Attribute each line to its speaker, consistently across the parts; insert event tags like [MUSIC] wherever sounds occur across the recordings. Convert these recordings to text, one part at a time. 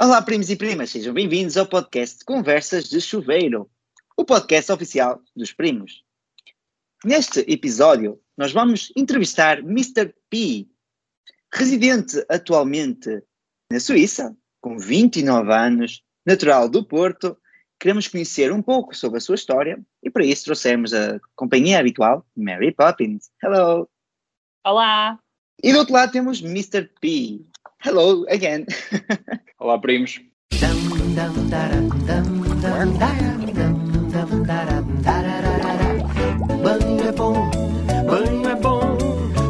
Speaker 1: Olá, primos e primas, sejam bem-vindos ao podcast Conversas de Chuveiro, o podcast oficial dos primos. Neste episódio, nós vamos entrevistar Mr. P, residente atualmente na Suíça, com 29 anos, natural do Porto. Queremos conhecer um pouco sobre a sua história e para isso trouxemos a companhia habitual, Mary Poppins. Hello!
Speaker 2: Olá!
Speaker 1: E do outro lado temos Mr. P. Hello again! [LAUGHS]
Speaker 3: Olá, primos.
Speaker 4: Banho é bom, banho é bom,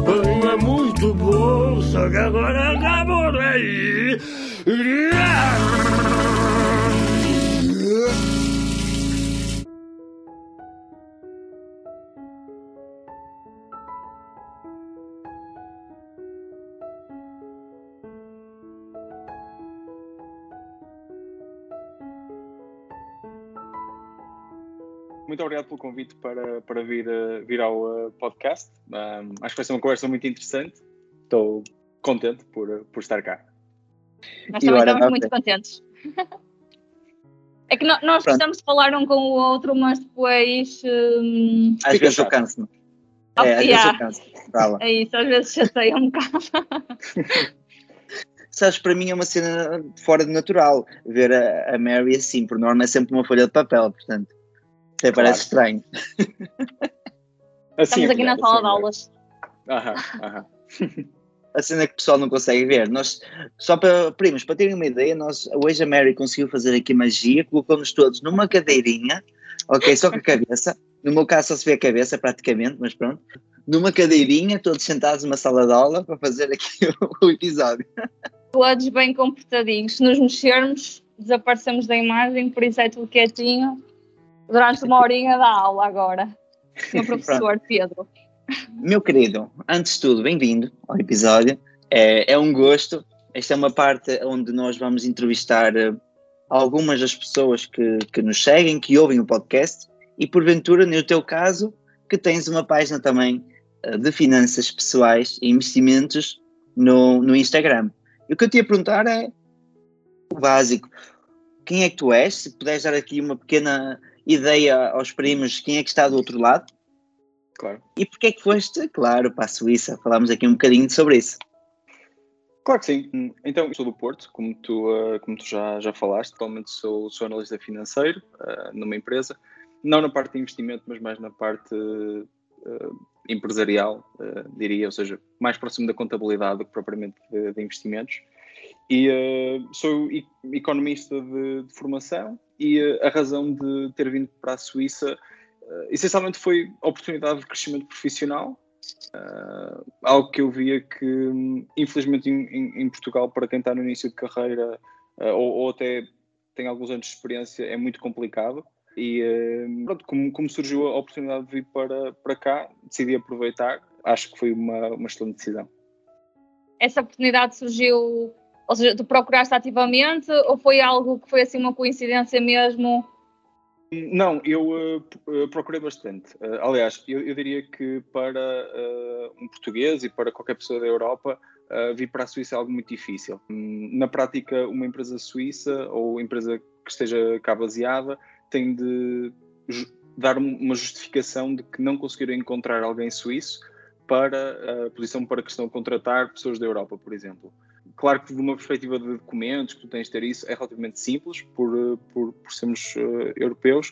Speaker 4: banho é muito bom, só que agora acabou aí.
Speaker 3: Muito obrigado pelo convite para, para vir, uh, vir ao uh, podcast. Um, acho que vai ser uma conversa muito interessante. Estou contente por, uh, por estar cá.
Speaker 2: Nós também estamos muito contentes. [LAUGHS] É que nós Pronto. gostamos de falar um com o outro, mas depois. Um...
Speaker 1: Às vezes eu canso-me.
Speaker 2: Oh, é, às yeah. vezes eu canso. É isso, às vezes chateia um bocado. [LAUGHS]
Speaker 1: Sabes, para mim é uma cena fora de natural ver a, a Mary assim, por norma é sempre uma folha de papel, portanto. Até parece estranho. [LAUGHS]
Speaker 2: Assim, Estamos aqui na sala de aulas.
Speaker 3: Aham, aham. [LAUGHS]
Speaker 1: A cena que o pessoal não consegue ver. Nós, só para, primos, para terem uma ideia, nós, hoje a Mary conseguiu fazer aqui magia, colocou-nos todos numa cadeirinha, ok, só com a cabeça. No meu caso só se vê a cabeça praticamente, mas pronto. Numa cadeirinha, todos sentados numa sala de aula para fazer aqui o, [LAUGHS] o episódio.
Speaker 2: Todos bem comportadinhos. Se nos mexermos, desaparecemos da imagem, por isso é tudo quietinho durante uma horinha da aula agora. [LAUGHS] Meu professor Pedro.
Speaker 1: Meu querido, antes de tudo, bem-vindo ao episódio. É, é, um gosto. Esta é uma parte onde nós vamos entrevistar uh, algumas das pessoas que, que nos seguem, que ouvem o podcast e, porventura, no teu caso, que tens uma página também uh, de finanças pessoais e investimentos no, no Instagram. E o que eu te ia perguntar é o básico. Quem é que tu és? Se puderes dar aqui uma pequena ideia aos primos quem é que está do outro lado.
Speaker 3: Claro.
Speaker 1: E porquê é que foste, claro, para a Suíça? Falámos aqui um bocadinho sobre isso.
Speaker 3: Claro que sim. Então, sou do Porto, como tu, uh, como tu já, já falaste. Atualmente sou, sou analista financeiro uh, numa empresa. Não na parte de investimento, mas mais na parte uh, empresarial, diria, ou seja, mais próximo da contabilidade do que propriamente de, de investimentos. E sou economista de, de formação e a razão de ter vindo para a Suíça uh, essencialmente foi oportunidade de crescimento profissional, uh, algo que eu via que, infelizmente, em, em, em, Portugal, para quem está no início de carreira uh, ou, ou, até tem alguns anos de experiência, é muito complicado. E pronto, como, como, surgiu a oportunidade de vir para, para cá, decidi aproveitar. Acho que foi uma, uma excelente decisão.
Speaker 2: Essa oportunidade surgiu ou seja, tu procuraste ativamente ou foi algo que foi assim uma coincidência mesmo?
Speaker 3: Não, eu uh, procurei bastante. Uh, aliás, eu, eu, diria que para uh, um português e para qualquer pessoa da Europa, vir para a Suíça é algo muito difícil. Um, na prática, uma empresa suíça ou empresa que esteja cá baseada tem de dar uma justificação de que não conseguiram encontrar alguém suíço para a posição para que estão a contratar pessoas da Europa, por exemplo. Claro que de uma perspectiva de documentos, que tu tens de ter isso, é relativamente simples por, eh, por, por sermos uh, europeus,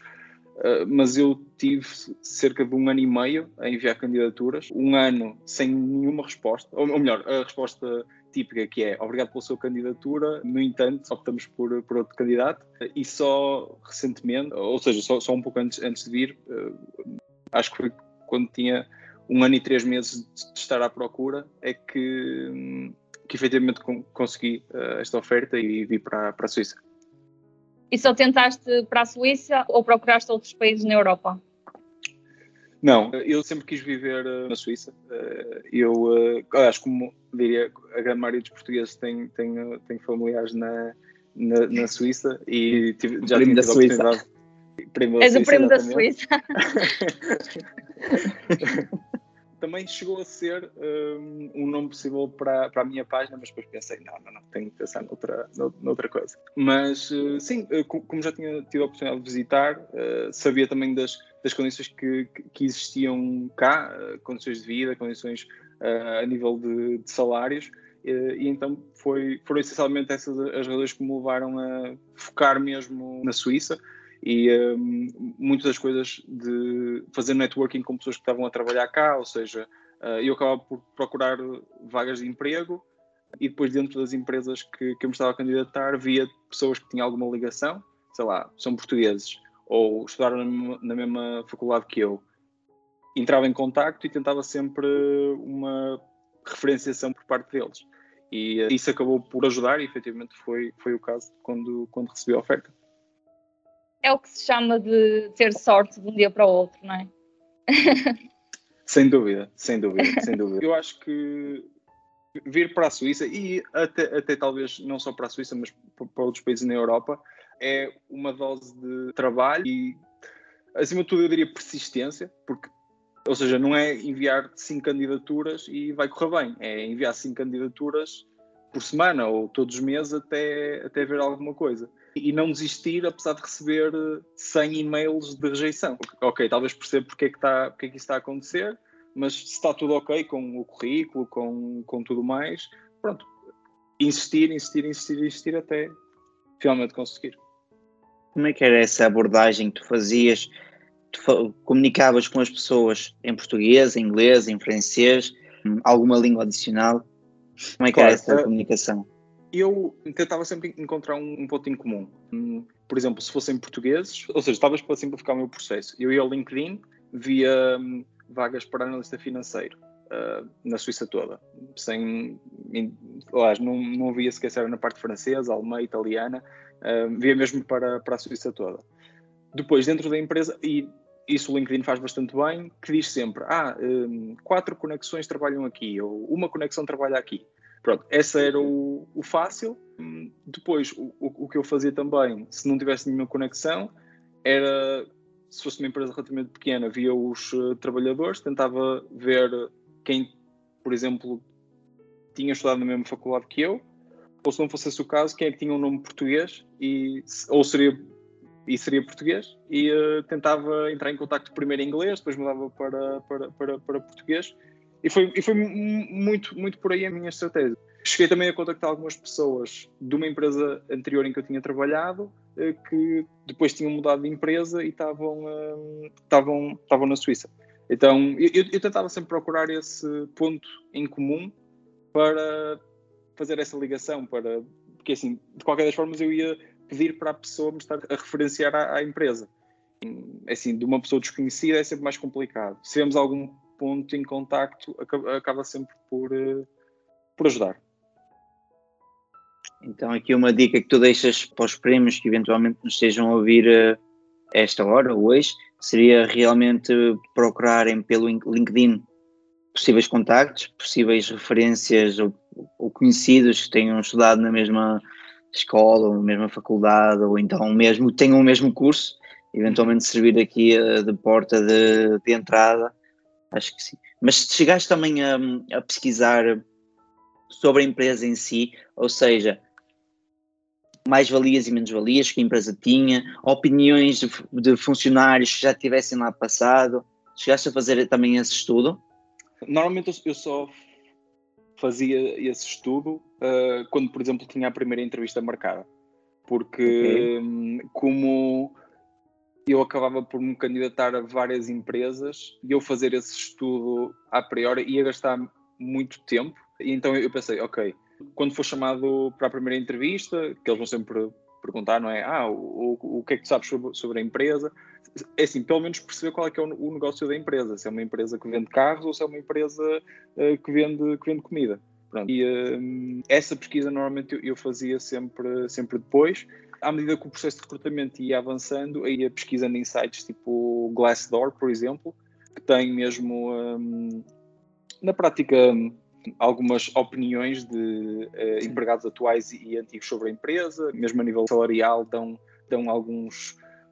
Speaker 3: uh, mas eu tive cerca de um ano e meio a enviar candidaturas, um ano sem nenhuma resposta, ou, ou melhor, a resposta típica que é obrigado pela sua candidatura, no entanto optamos por, por outro candidato e só recentemente, ou seja, só, só um pouco antes, antes de vir, uh, acho que foi quando tinha um ano e três meses de estar à procura, é que hum, que efetivamente consegui uh, esta oferta e vi para, para a Suíça.
Speaker 2: E só tentaste para a Suíça ou procuraste outros países na Europa?
Speaker 3: Não, eu sempre quis viver uh, na Suíça. Uh, eu, acho como diria, a grande maioria dos portugueses tem, tem, tem familiares na, na, na Suíça e tive, já
Speaker 1: tive a oportunidade. [LAUGHS]
Speaker 2: Primo És o primo da Suíça. [LAUGHS]
Speaker 3: também chegou a ser um, um nome possível para, para a minha página, mas depois pensei, não, não, não, tenho que pensar noutra, noutra coisa. Mas uh, sim, uh, como já tinha tido a oportunidade de visitar, uh, sabia também das, das condições que, que existiam cá, condições de vida, condições a nível de, de salários, e então foi, foram essencialmente essas as razões que me levaram a focar mesmo na Suíça e um, muitas das coisas de fazer networking com pessoas que estavam a trabalhar cá, ou seja, uh, eu acabava por procurar vagas de emprego e depois dentro das empresas que, que eu me estava a candidatar via pessoas que tinham alguma ligação, sei lá, são portugueses ou estudaram na na mesma faculdade que eu. Entrava em contacto e tentava sempre uma referenciação por parte deles. E uh, isso acabou por ajudar e efetivamente foi, foi o caso quando, quando recebi a oferta
Speaker 2: é o que se chama de ter sorte de um dia para o outro, não é? [LAUGHS]
Speaker 3: sem dúvida, sem dúvida, sem [LAUGHS] dúvida. Eu acho que vir para a Suíça e até, até talvez não só para a Suíça, mas para outros países na Europa, é uma dose de trabalho e, acima de tudo, eu diria persistência, porque, ou seja, não é enviar cinco candidaturas e vai correr bem, é enviar cinco candidaturas por semana ou todos os meses até, até ver alguma coisa e não desistir apesar de receber 100 eh, e-mails de rejeição. Ok, talvez perceba porque é que, está, porque é que isso está a acontecer, mas se está tudo ok com o currículo, com, com tudo mais, pronto, insistir, insistir, insistir, insistir até finalmente conseguir.
Speaker 1: Como é que era essa abordagem que tu fazias? Tu comunicavas com as pessoas em português, em inglês, em francês, alguma língua adicional? Como é que claro, era essa uh, comunicação?
Speaker 3: Eu tentava sempre encontrar um, um ponto em comum. Hum, por exemplo, se fossem portugueses, ou seja, talvez para simplificar o meu processo, eu ia ao LinkedIn, via hum, vagas para analista financeiro uh, na Suíça toda, sem, aliás, não, não via sequer se era na parte francesa, alemã, italiana, uh, via mesmo para, para a Suíça toda. Depois, dentro da empresa, e isso o LinkedIn faz bastante bem, que diz sempre, ah, um, quatro conexões trabalham aqui, ou uma conexão trabalha aqui. Pronto, esse era o, o fácil. Depois, o, o, que eu fazia também, se não tivesse nenhuma conexão, era, se fosse uma empresa relativamente pequena, via os uh, trabalhadores, tentava ver quem, por exemplo, tinha estudado na mesma faculdade que eu, ou se não fosse esse o caso, quem é que tinha um nome português, e, ou seria, e seria português, e uh, tentava entrar em contato primeiro em inglês, depois mudava para, para, para, para português, e foi, e foi muito, muito por aí a minha estratégia. Cheguei também a contactar algumas pessoas de uma empresa anterior em que eu tinha trabalhado, eh, que depois tinham mudado de empresa e estavam, hum, estavam, estavam na Suíça. Então, eu, eu tentava sempre procurar esse ponto em comum para fazer essa ligação, para, porque assim, de qualquer das formas eu ia pedir para a pessoa me estar a referenciar à, à empresa. Assim, de uma pessoa desconhecida é sempre mais complicado. Se vemos algum ponto em contacto acaba, acaba sempre por, uh, por ajudar.
Speaker 1: Então, aqui uma dica que tu deixas para os prêmios que eventualmente nos estejam a ouvir uh, esta hora, hoje, seria realmente procurarem pelo LinkedIn possíveis contactos, possíveis referências ou, ou, conhecidos que tenham estudado na mesma escola, ou na mesma faculdade, ou então mesmo tenham o mesmo curso, eventualmente servir aqui uh, de porta de, de entrada Acho que sim. Mas se chegaste também a, a pesquisar sobre a empresa em si, ou seja, mais-valias e menos-valias que a empresa tinha, opiniões de, de, funcionários que já tivessem lá passado, chegaste a fazer também esse estudo?
Speaker 3: Normalmente eu só fazia esse estudo uh, quando, por exemplo, tinha a primeira entrevista marcada. Porque, okay. um, como eu acabava por me candidatar a várias empresas e eu fazer esse estudo a priori ia gastar muito tempo. E então eu pensei, ok, quando for chamado para a primeira entrevista, que eles vão sempre perguntar, não é? Ah, o, o, o que é que tu sabes sobre, sobre a empresa? É assim, pelo menos perceber qual é que é o, o, negócio da empresa. Se é uma empresa que vende carros ou se é uma empresa uh, que, vende, que vende comida. Pronto. E uh, essa pesquisa normalmente eu, eu fazia sempre, sempre depois à medida que o processo de recrutamento ia avançando, ia pesquisando em sites tipo Glassdoor, por exemplo, que tem mesmo, um, na prática, algumas opiniões de uh, empregados atuais e antigos sobre a empresa, mesmo a nível salarial, dão, dão alguns,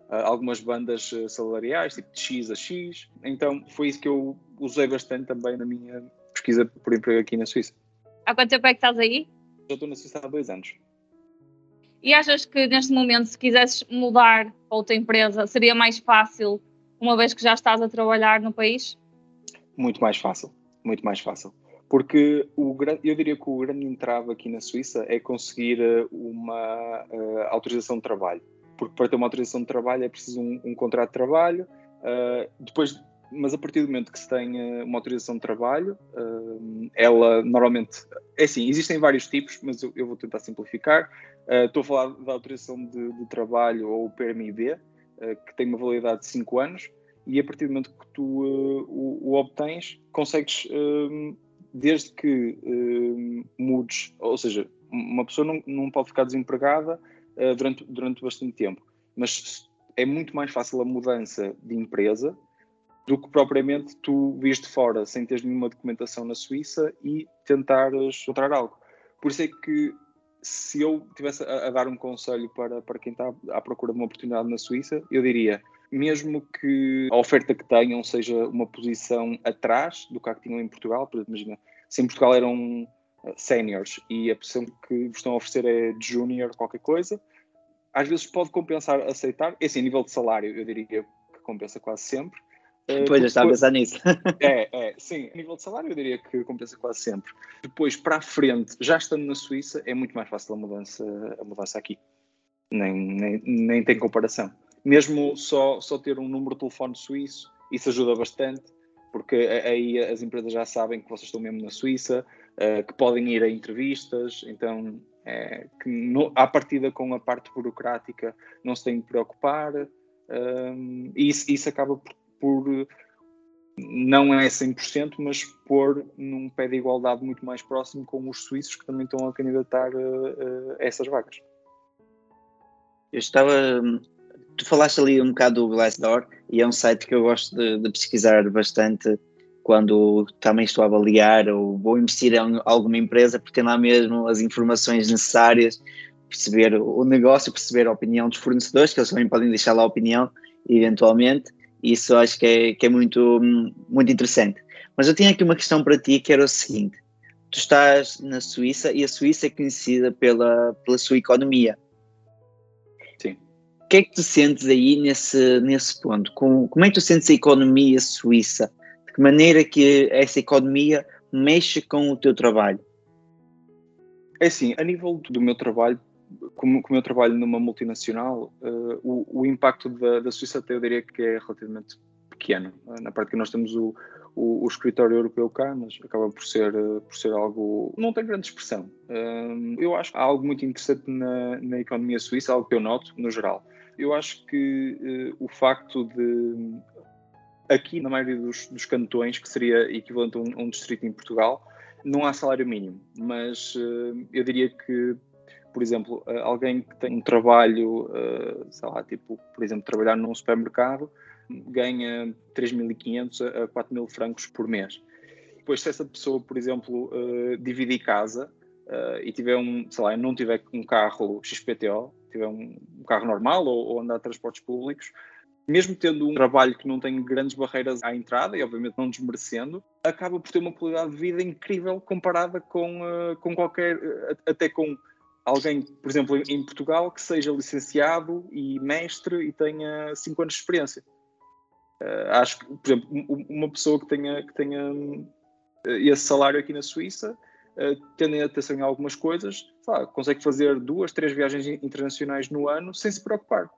Speaker 3: uh, algumas bandas eh, salariais, tipo de X a X. Então foi isso que eu usei bastante também na minha pesquisa por emprego aqui na Suíça.
Speaker 2: Há quanto tempo é que estás aí?
Speaker 3: Já estou na Suíça há dois anos.
Speaker 2: E achas que neste momento, se quisesses mudar para outra empresa, seria mais fácil, uma vez que já estás a trabalhar no país?
Speaker 3: Muito mais fácil, muito mais fácil. Porque o, eu diria que o grande entrave aqui na Suíça é conseguir eh, uma uh, autorização de trabalho. Porque para ter uma autorização de trabalho é preciso um, um contrato de trabalho. Uh, depois, mas a partir do momento que se tem uh, uma autorização de trabalho, ela normalmente. É assim, existem vários tipos, mas eu, vou tentar simplificar. estou a falar da autorização de, de trabalho ou o PMIB, que tem uma validade de 5 anos e a partir do momento que tu o, obtens, consegues desde que mudes, ou seja, uma pessoa não, não pode ficar desempregada durante, durante bastante tempo, mas é muito mais fácil a mudança de empresa do que propriamente tu vires de fora sem teres nenhuma documentação na Suíça e tentares encontrar algo. Por isso é que se eu tivesse a, a, dar um conselho para, para quem está à procura de uma oportunidade na Suíça, eu diria mesmo que a oferta que tenham seja uma posição atrás do que a que tinham em Portugal, por exemplo, imagina, se em Portugal eram eh, séniores e a posição que vos estão a oferecer é de júnior, qualquer coisa, às vezes pode compensar aceitar. Esse nível de salário, eu diria que compensa quase sempre.
Speaker 1: Eh, pois, já estava a pensar nisso. [LAUGHS]
Speaker 3: é, é, sim, a nível de salário eu diria que compensa quase sempre. Depois, para a frente, já estando na Suíça, é muito mais fácil a mudança, a mudança aqui. Nem, nem, nem tem comparação mesmo só, só ter um número de telefone suíço, isso ajuda bastante, porque aí as empresas já sabem que vocês estão mesmo na Suíça, uh, que podem ir a entrevistas, então é, que no, à partida com a parte burocrática não se tem de preocupar, um, ehm, e isso, isso acaba por, por, não é 100%, mas pôr num pé de igualdade muito mais próximo com os suíços que também estão a candidatar a, a essas vagas.
Speaker 1: Eu estava tu falaste ali um bocado do Glassdoor e é um site que eu gosto de, de, pesquisar bastante quando também estou a avaliar ou vou investir em alguma empresa porque tem lá mesmo as informações necessárias perceber o negócio, perceber a opinião dos fornecedores, que eles também podem deixar lá a opinião eventualmente, isso acho que é, que é muito, muito interessante. Mas eu tinha aqui uma questão para ti que era o seguinte, tu estás na Suíça e a Suíça é conhecida pela, pela sua economia, o que é que tu sentes aí nesse, nesse ponto? Com, como é que tu sentes a economia suíça? De que maneira que essa economia mexe com o teu trabalho?
Speaker 3: É assim, a nível do meu trabalho, como, como eu trabalho numa multinacional, uh, o, o, impacto da, da Suíça até eu diria que é relativamente pequeno. Na prática nós temos o, o, o, escritório europeu cá, mas acaba por ser, uh, por ser algo. não tem grande expressão. Eu acho que há algo muito interessante na, na economia suíça, algo que eu noto no geral. Eu acho que uh, o facto de, aqui na maioria dos, dos cantões, que seria equivalente a um, um, distrito em Portugal, não há salário mínimo, mas uh, eu diria que, por exemplo, uh, alguém que tem um trabalho, sei lá, tipo, por exemplo, trabalhar num supermercado, ganha 3.500 a 4.000 francos por mês. Depois, se essa pessoa, por exemplo, dividir casa e tiver um, sei lá, não tiver um carro XPTO, tiver um, carro normal ou, andar transportes públicos, mesmo tendo um trabalho que não tem grandes barreiras à entrada e obviamente não desmerecendo, acaba por ter uma qualidade de vida incrível comparada com, uh, com qualquer, uh, até com alguém, por exemplo, em Portugal, que seja licenciado e mestre e tenha 5 anos de experiência. Uh, acho que, por exemplo, uma pessoa que tenha, que tenha esse salário aqui na Suíça uh, tendo atenção em algumas coisas, consegue fazer duas, três viagens internacionais no ano sem se preocupar.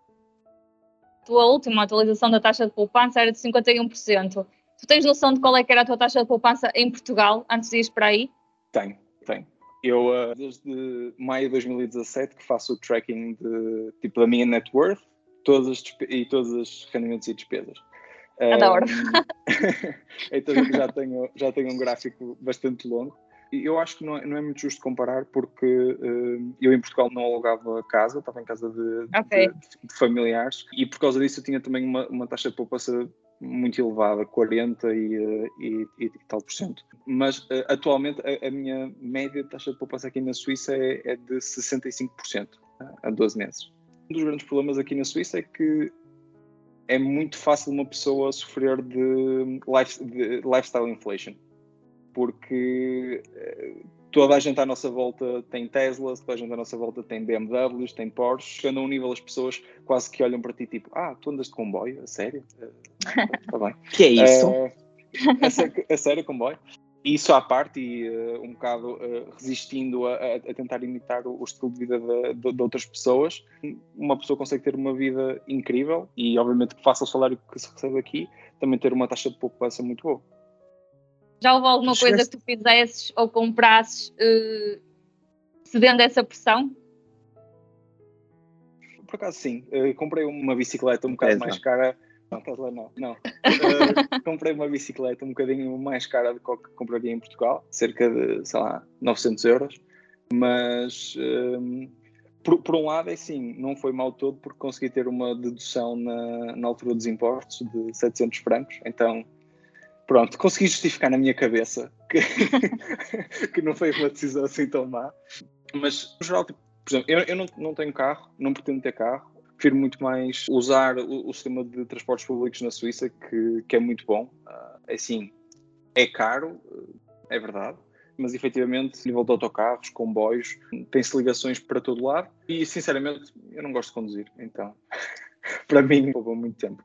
Speaker 2: Tua última atualização da taxa de poupança era de 51%. Tu tens noção de qual é que era a tua taxa de poupança em Portugal antes de ir para aí?
Speaker 3: Tenho, tenho. Eu, uh, desde maio de 2017, que faço o tracking de, tipo, da minha net worth todas as e todos os rendimentos e despesas.
Speaker 2: É da hora. [LAUGHS]
Speaker 3: então já tenho, já tenho um gráfico bastante longo eu acho que não é, não é muito justo comparar porque uh, eu em Portugal não alugava casa, estava em casa de, okay. de, de, familiares e por causa disso eu tinha também uma, uma taxa de poupança muito elevada, 40 e, uh, e, e, tal por cento. Mas uh, atualmente a, a, minha média de taxa de poupança aqui na Suíça é, é de 65% a 12 meses. Um dos grandes problemas aqui na Suíça é que é muito fácil uma pessoa sofrer de, life, de lifestyle inflation, porque eh, toda a gente à nossa volta tem Teslas, toda a gente à nossa volta tem BMWs, tem Porsche, chegando a um nível as pessoas quase que olham para ti tipo, ah, tu andas de comboio, a sério? Está bem. [LAUGHS]
Speaker 1: que é isso?
Speaker 3: Uh, a, sério, a sério, comboio? isso à parte e uh, um bocado uh, resistindo a, a, tentar imitar o, o, estilo de vida de, de, de, outras pessoas, uma pessoa consegue ter uma vida incrível e, obviamente, que faça o salário que se recebe aqui, também ter uma taxa de poupança muito boa.
Speaker 2: Já houve alguma coisa que tu fizesses ou comprasses uh, cedendo essa pressão?
Speaker 3: Por acaso, sim. Uh, comprei uma bicicleta um bocado é, mais cara não, Tesla não, não. Uh, [LAUGHS] comprei uma bicicleta um bocadinho mais cara do que compraria em Portugal, cerca de, sei lá, 900 euros. Mas, um, por, por, um lado, é sim, não foi mal todo porque consegui ter uma dedução na, na altura dos impostos de 700 francos. Então, pronto, consegui justificar na minha cabeça que, [LAUGHS] que não foi uma decisão assim tão má. Mas, no geral, tipo, por exemplo, eu, eu não, não tenho carro, não pretendo ter carro prefiro muito mais usar o, o, sistema de transportes públicos na Suíça, que, que é muito bom. Uh, assim, é caro, é verdade, mas efetivamente, a nível de autocarros, comboios, tem-se ligações para todo lado e, sinceramente, eu não gosto de conduzir, então, [LAUGHS] para mim, poupa muito tempo.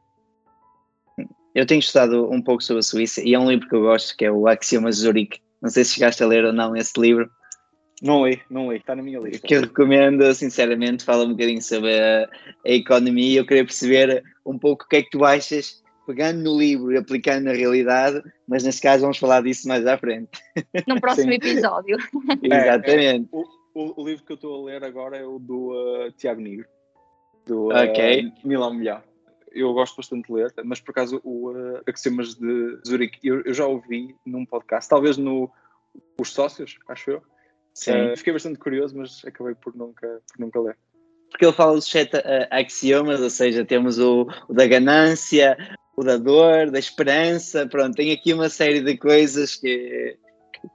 Speaker 1: Eu tenho estudado um pouco sobre a Suíça e é um livro que eu gosto, que é o Axiomas Zurich. Não sei se chegaste a ler ou não esse livro.
Speaker 3: Não li, não li, está na minha lista.
Speaker 1: Que eu recomendo, sinceramente, fala um bocadinho sobre a, a economia. Eu queria perceber um pouco o que é que tu achas, pegando no livro e aplicando na realidade, mas nesse caso vamos falar disso mais à frente. [LAUGHS]
Speaker 2: No próximo Sim. episódio. [LAUGHS]
Speaker 1: Exatamente.
Speaker 3: É, é, o, o, livro que eu estou a ler agora é o do uh, Tiago Negro, do uh, Milão Milhão. Eu gosto bastante de ler, mas por acaso o uh, Axiomas de Zurich eu, eu já ouvi num podcast, talvez no Os Sócios, acho eu Sim. Uh, fiquei bastante curioso, mas acabei por nunca, por nunca ler.
Speaker 1: Porque ele fala dos sete uh, axiomas, ou seja, temos o, o, da ganância, o da dor, da esperança, pronto, tem aqui uma série de coisas que, que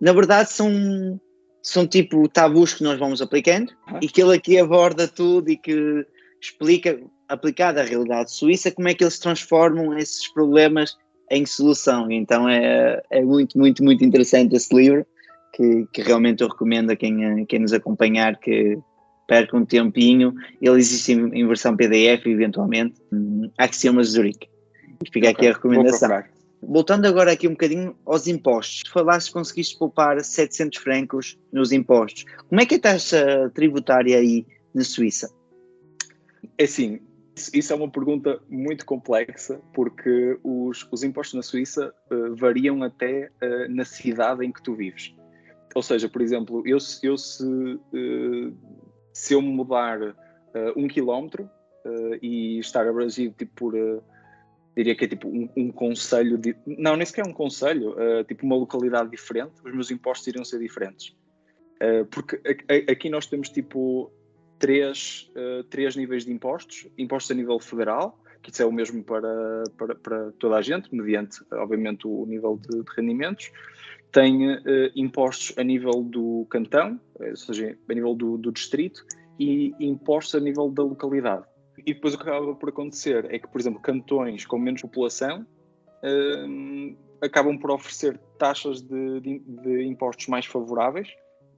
Speaker 1: na verdade são, são tipo tabus que nós vamos aplicando uhum. e que ele aqui aborda tudo e que explica, aplicado à realidade suíça, como é que eles transformam esses problemas em solução. Então é, é muito, muito, muito interessante esse livro que, que realmente eu recomendo a quem, a quem nos acompanhar que perca um tempinho. Ele existe em, em versão PDF, eventualmente. Axiomas Zurich. Fica okay, aqui a recomendação. Voltando agora aqui um bocadinho aos impostos. Falaste que conseguiste poupar 700 francos nos impostos. Como é que é a taxa tributária aí na Suíça?
Speaker 3: É assim, isso é uma pergunta muito complexa, porque os, os impostos na Suíça uh, variam até uh, na cidade em que tu vives. Ou seja, por exemplo, eu, eu se, uh, se eu mudar uh, um quilómetro e estar abrangido tipo, por, diria que é tipo um, um conselho, de, não, nem sequer um conselho, tipo uma localidade diferente, os meus impostos iriam ser diferentes. porque aqui nós temos tipo três, três níveis de impostos, impostos a nível federal, que isso é o mesmo para, para, para toda a gente, mediante, obviamente, o nível de, de rendimentos tem uh, impostos a nível do cantão, eh, ou seja, a nível do, do, distrito, e impostos a nível da localidade. E depois o que acaba por acontecer é que, por exemplo, cantões com menos população uh, acabam por oferecer taxas de, de, de, impostos mais favoráveis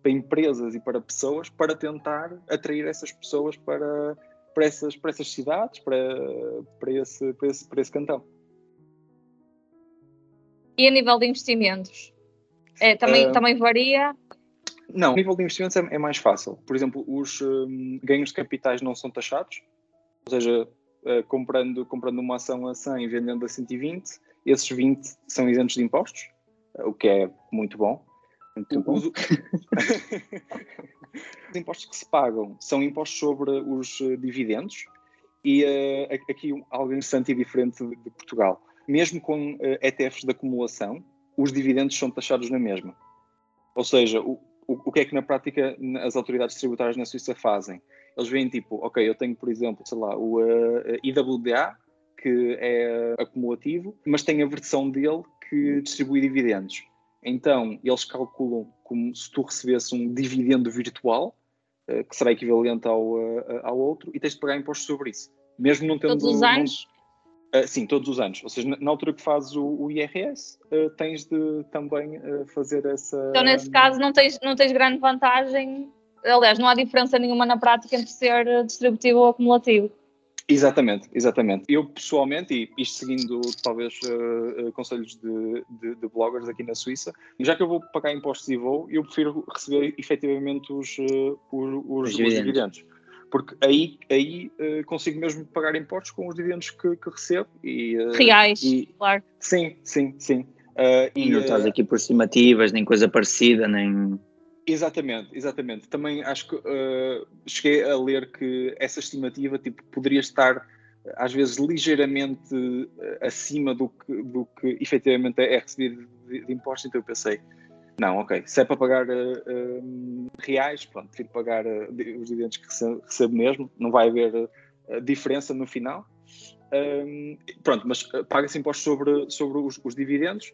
Speaker 3: para empresas e para pessoas para tentar atrair essas pessoas para, para, essas, para essas cidades, para, para, esse, para, esse, para esse cantão.
Speaker 2: E a nível de investimentos? É, também, uh, também varia?
Speaker 3: Não, o nível de investimentos é, é mais fácil. Por exemplo, os um, ganhos de capitais não são taxados, ou seja, uh, comprando, comprando uma ação a 100 e vendendo a 120, esses 20 são isentos de impostos, uh, o que é muito bom. Os... [LAUGHS] os impostos que se pagam são impostos sobre os dividendos e aqui algo interessante e diferente de, de Portugal. Mesmo com ETFs de acumulação, os dividendos são taxados na mesma. Ou seja, o, o, o que é que na prática as autoridades tributárias na Suíça fazem? Eles veem tipo, ok, eu tenho, por exemplo, sei lá, o uh, IWDA, que é acumulativo, mas tem a versão dele que distribui dividendos. Então, eles calculam como se tu recebesse um dividendo virtual, uh, que será equivalente ao, uh, ao outro, e tens de pagar impostos sobre isso. Mesmo não tendo...
Speaker 2: Todos os anos?
Speaker 3: Uh, sim, todos os anos. Ou seja, na, na altura que fazes o, o IRS, tens de também fazer essa.
Speaker 2: Então, nesse caso, não tens, não tens grande vantagem. Aliás, não há diferença nenhuma na prática entre ser distributivo ou acumulativo.
Speaker 3: Exatamente, exatamente. Eu pessoalmente, e isto seguindo talvez uh, uh, conselhos de, de, de, bloggers aqui na Suíça, já que eu vou pagar impostos e vou, eu prefiro receber efetivamente os, uh, os, os, os dividendos. Porque aí, aí consigo mesmo pagar impostos com os dividendos que, que recebo. E,
Speaker 2: Reais,
Speaker 3: e,
Speaker 2: claro.
Speaker 3: Sim, sim, sim.
Speaker 1: e não estás aqui por estimativas, nem coisa parecida, nem.
Speaker 3: Exatamente, exatamente. Também acho que uh, cheguei a ler que essa estimativa tipo, poderia estar às vezes ligeiramente uh, acima do que, do que efetivamente é recebido de, de impostos, então eu pensei, não, ok, se é para pagar uh, reais, pronto, prefiro pagar os dividendos que recebo, mesmo, não vai haver diferença no final. Um, pronto, mas paga-se impostos sobre, sobre os, os dividendos,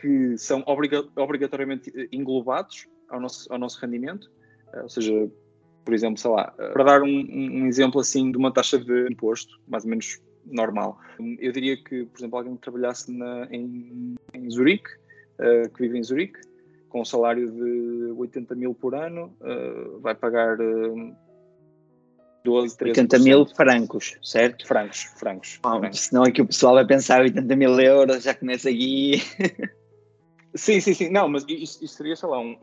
Speaker 3: que são obriga obrigatoriamente englobados ao nosso, ao nosso rendimento, uh, ou seja, por exemplo, sei lá, uh, para dar um, um, exemplo assim de uma taxa de imposto, mais ou menos normal, eu diria que, por exemplo, alguém que trabalhasse na, em, em Zurique, uh, que vive em Zurique, com um salário de 80 mil por ano, vai pagar 12, 13
Speaker 1: 80 mil francos, certo?
Speaker 3: Francos, francos.
Speaker 1: Oh, francos. Senão é que o pessoal vai pensar 80 mil euros, já começa aqui. [LAUGHS]
Speaker 3: Sim, sim, sim. Não, mas isso, isso seria, sei lá, um,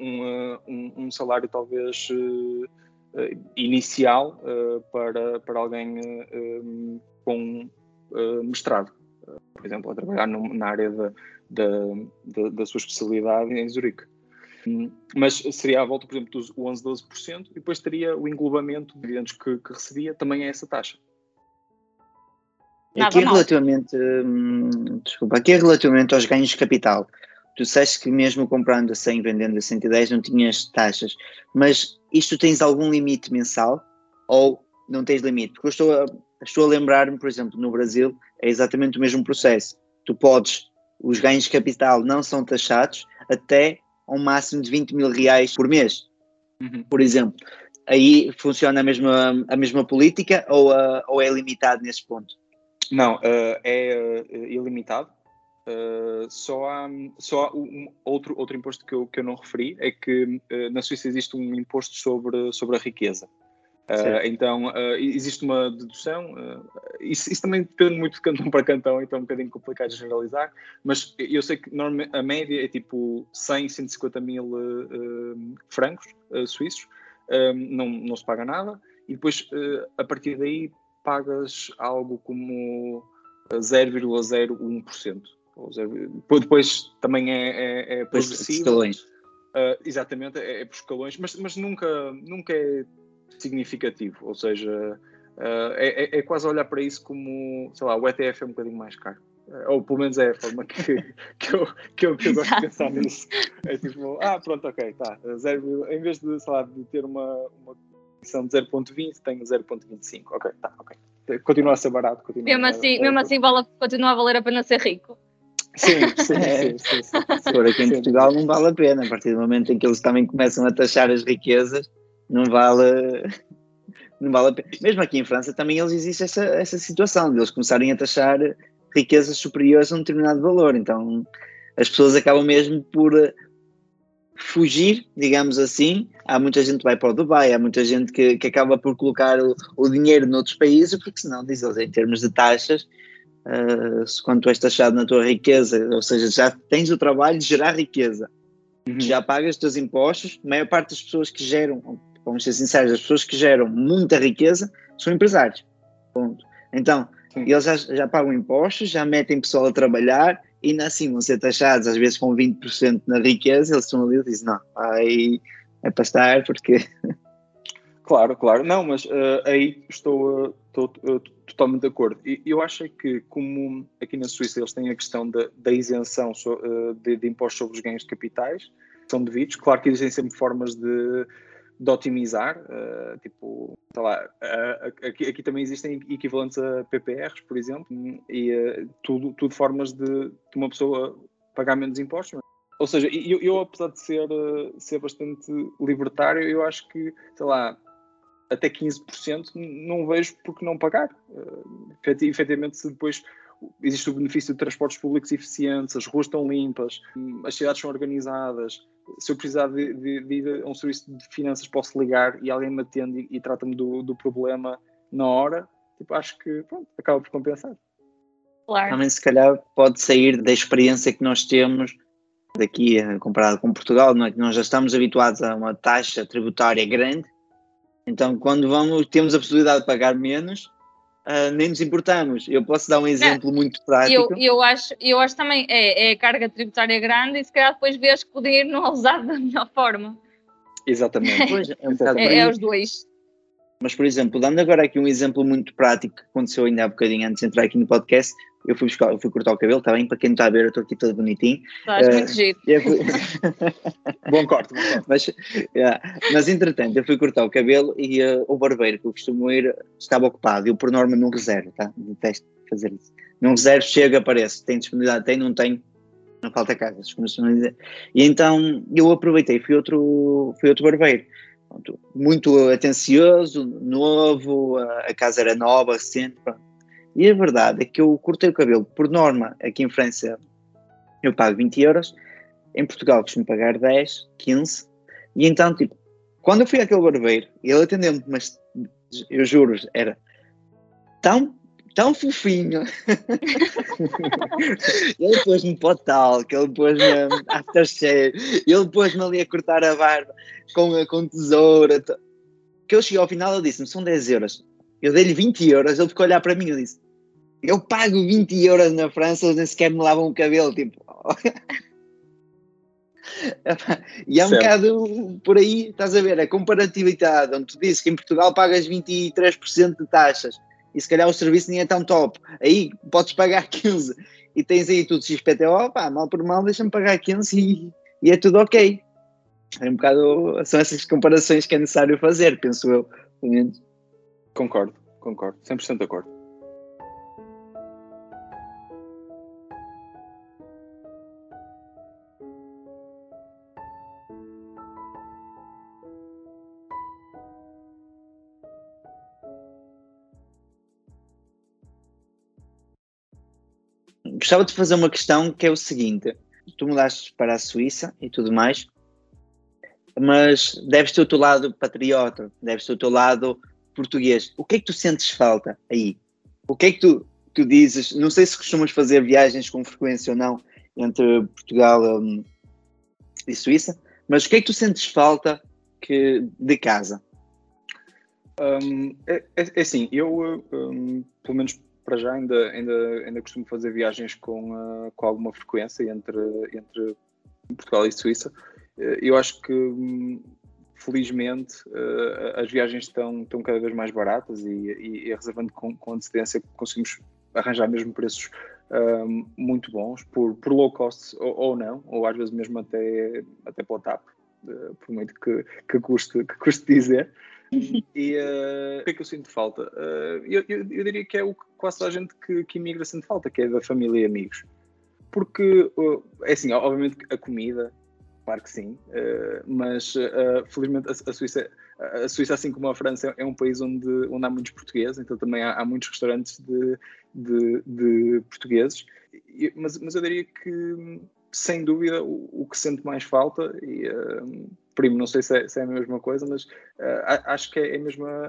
Speaker 3: um, um salário talvez uh, inicial uh, para, para alguém uh, com mestrado, por exemplo, a trabalhar no, na área da, da, da, sua especialidade em Zurique. Um, mas seria à volta, por exemplo, dos 11, 12%, e depois teria o englobamento de dividendos que, que recebia, também é essa taxa.
Speaker 1: Aqui relativamente, hum, desculpa, aqui relativamente aos ganhos de capital, tu disseste que mesmo comprando a 100, vendendo a 110 não tinhas taxas, mas isto tens algum limite mensal ou não tens limite? Porque eu estou a, estou a lembrar-me, por exemplo, no Brasil é exatamente o mesmo processo. Tu podes, os ganhos de capital não são taxados até um máximo de 20 mil reais por mês, uhum. por exemplo. Aí funciona a mesma, a mesma política ou, uh, ou é limitado nesse ponto?
Speaker 3: Não, uh, é uh, ilimitado. Uh, só há, só há um, outro, outro imposto que eu, que eu não referi, é que uh, na Suíça existe um imposto sobre, sobre a riqueza. Uh, então, existe uma dedução, isso, isso, também depende muito de cantão para cantão, então é um bocadinho complicado de generalizar, mas eu sei que a média é tipo 100, 150 mil francos suíços, não, não se paga nada, e depois a partir daí pagas algo como 0,01%. Depois também é, é, é progressivo.
Speaker 1: Escalões.
Speaker 3: Uh, exatamente, é, é, por escalões, mas, mas nunca, nunca é significativo. Ou seja, uh, é, é, quase olhar para isso como, sei lá, o ETF é um bocadinho mais caro. Uh, ou pelo menos é a forma que, [LAUGHS] que, eu, que, eu, que eu gosto de pensar nisso. É tipo, ah, pronto, ok, tá. Zero, em vez de, sei lá, de ter uma, uma condição de 0.20, tenho 0.25. Ok, tá, ok. Continua a ser barato. Continua
Speaker 2: mesmo assim, a, mesmo assim vale, continua a valer a pena ser rico. [LAUGHS]
Speaker 3: Sim, sim, sim, sim, sim,
Speaker 1: Por aqui em Portugal não vale a pena, a partir do momento em que eles também começam a taxar as riquezas, não vale, não vale a pena. Mesmo aqui em França também eles existe essa, essa situação de eles começarem a taxar riquezas superiores a um determinado valor, então as pessoas acabam mesmo por fugir, digamos assim. Há muita gente que vai para o Dubai, há muita gente que, que acaba por colocar o, o dinheiro noutros países, porque senão, diz eles, em termos de taxas, uh, quando tu és taxado na tua riqueza, ou seja, já tens o trabalho de gerar riqueza, uhum. já pagas os teus impostos, a maior parte das pessoas que geram, vamos ser sinceros, as pessoas que geram muita riqueza são empresários. Ponto. Então, Sim. eles já, já pagam impostos, já metem pessoal a trabalhar e ainda assim vão ser taxados, às vezes com 20% na riqueza, eles estão ali e dizem, não, aí é para estar porque...
Speaker 3: Claro, claro. Não, mas uh, aí estou, uh, estou uh, totalmente de acordo. E eu acho é que, como aqui na Suíça eles têm a questão da, da isenção so, de, de, impostos sobre os ganhos de capitais, são devidos. Claro que existem sempre formas de, de otimizar, tipo, sei lá, aqui, aqui, também existem equivalentes a PPRs, por exemplo, e tudo, tudo formas de, de uma pessoa pagar menos impostos. Ou seja, eu, eu apesar de ser, ser bastante libertário, eu acho que, sei lá, até 15% não vejo por que não pagar. Uh, efetivamente, se depois existe o benefício de transportes públicos eficientes, as ruas estão limpas, as cidades são organizadas. Se eu precisar de, de, de ir a um serviço de finanças, posso ligar e alguém me atende e, e trata-me do, do, problema na hora. Tipo, acho que pronto, acaba por compensar.
Speaker 1: Claro. Também, se calhar, pode sair da experiência que nós temos daqui, comparado com Portugal, não é? que nós já estamos habituados a uma taxa tributária grande. Então, quando vamos, temos a possibilidade de pagar menos, uh, nem nos importamos. Eu posso dar um exemplo muito prático.
Speaker 2: Eu, eu, acho, eu acho também é, é carga tributária grande e se calhar depois vês que o dinheiro não [LAUGHS] é usado da melhor forma.
Speaker 3: Exatamente. [LAUGHS]
Speaker 1: Pois, é, um
Speaker 2: é, é os dois.
Speaker 1: Mas, por exemplo, dando agora aqui um exemplo muito prático que aconteceu ainda há bocadinho antes de entrar aqui no podcast, eu fui, buscar, eu fui cortar o cabelo, está bem? Para quem não está a ver, eu estou aqui todo bonitinho.
Speaker 2: Estás uh, muito giro.
Speaker 3: Fui... [LAUGHS] bom corte, bom corte.
Speaker 1: Mas, yeah. Mas, entretanto, eu fui cortar o cabelo e uh, o barbeiro que eu costumo ir estava ocupado. Eu, por norma, não reservo, tá? Detesto fazer isso. Não reservo, chega, aparece. Tem disponibilidade, tem, não tem, não falta casas, como se não dizer. E então eu aproveitei, fui outro, fui outro barbeiro. Muito atencioso, novo, a casa era nova, recente, pronto e a verdade é que eu cortei o cabelo, por norma, aqui em França eu pago 20 euros, em Portugal costumo pagar 10, 15, e então, tipo, quando eu fui àquele barbeiro, ele atendeu-me, mas eu juro, era tão, tão fofinho. [LAUGHS] ele pôs-me para o talco, ele pôs-me aftershave, ele pôs-me ali a cortar a barba com, com tesoura. Que eu cheguei ao final, ele disse-me, são 10 euros. Eu dei-lhe 20 euros, ele ficou a olhar para mim e disse, eu pago 20 euros na França, eles nem sequer me lavam o cabelo, tipo. [LAUGHS] e é um certo. bocado por aí, estás a ver, a comparatividade, onde tu dizes que em Portugal pagas 23% de taxas e se calhar o serviço nem é tão top, aí podes pagar [LAUGHS] 15 e tens aí tudo XPTO, pá, mal por mal deixa-me pagar 15 e, e é tudo ok. É um bocado, são essas comparações que é necessário fazer, penso eu.
Speaker 3: Concordo, concordo, 100% de acordo.
Speaker 1: Gostava de fazer uma questão que é o seguinte: tu mudaste para a Suíça e tudo mais, mas deves ter o teu lado patriota, deves ter o teu lado português. O que é que tu sentes falta aí? O que é que tu, tu dizes? Não sei se costumas fazer viagens com frequência ou não entre Portugal um, e Suíça, mas o que é que tu sentes falta que, de casa?
Speaker 3: Um, é, é, é, assim, eu, um, pelo menos para já ainda, ainda, ainda costumo fazer viagens com, uh, com alguma frequência entre, entre Portugal e Suíça. Uh, eu acho que, hum, felizmente, uh, as viagens estão, estão cada vez mais baratas e, e, e reservando com, com antecedência conseguimos arranjar mesmo preços hum, muito bons, por, por low cost ou, ou, não, ou às vezes mesmo até, até pela TAP, por muito que, que, custe, que custe dizer. E uh, o que é que eu sinto falta? Uh, eu, eu, eu, diria que é o que quase a gente que, que imigra sente falta, que é da família e amigos. Porque, uh, é assim, obviamente a comida, claro que sim, mas felizmente a, a, Suíça, a Suíça, assim como a França, é um país onde, onde há muitos portugueses, então também há, há muitos restaurantes de, de, de portugueses. E, mas, mas eu diria que, sem dúvida, o, o que sente mais falta, e primo, não sei se é, se é a mesma coisa, mas uh, acho que é, é mesmo a,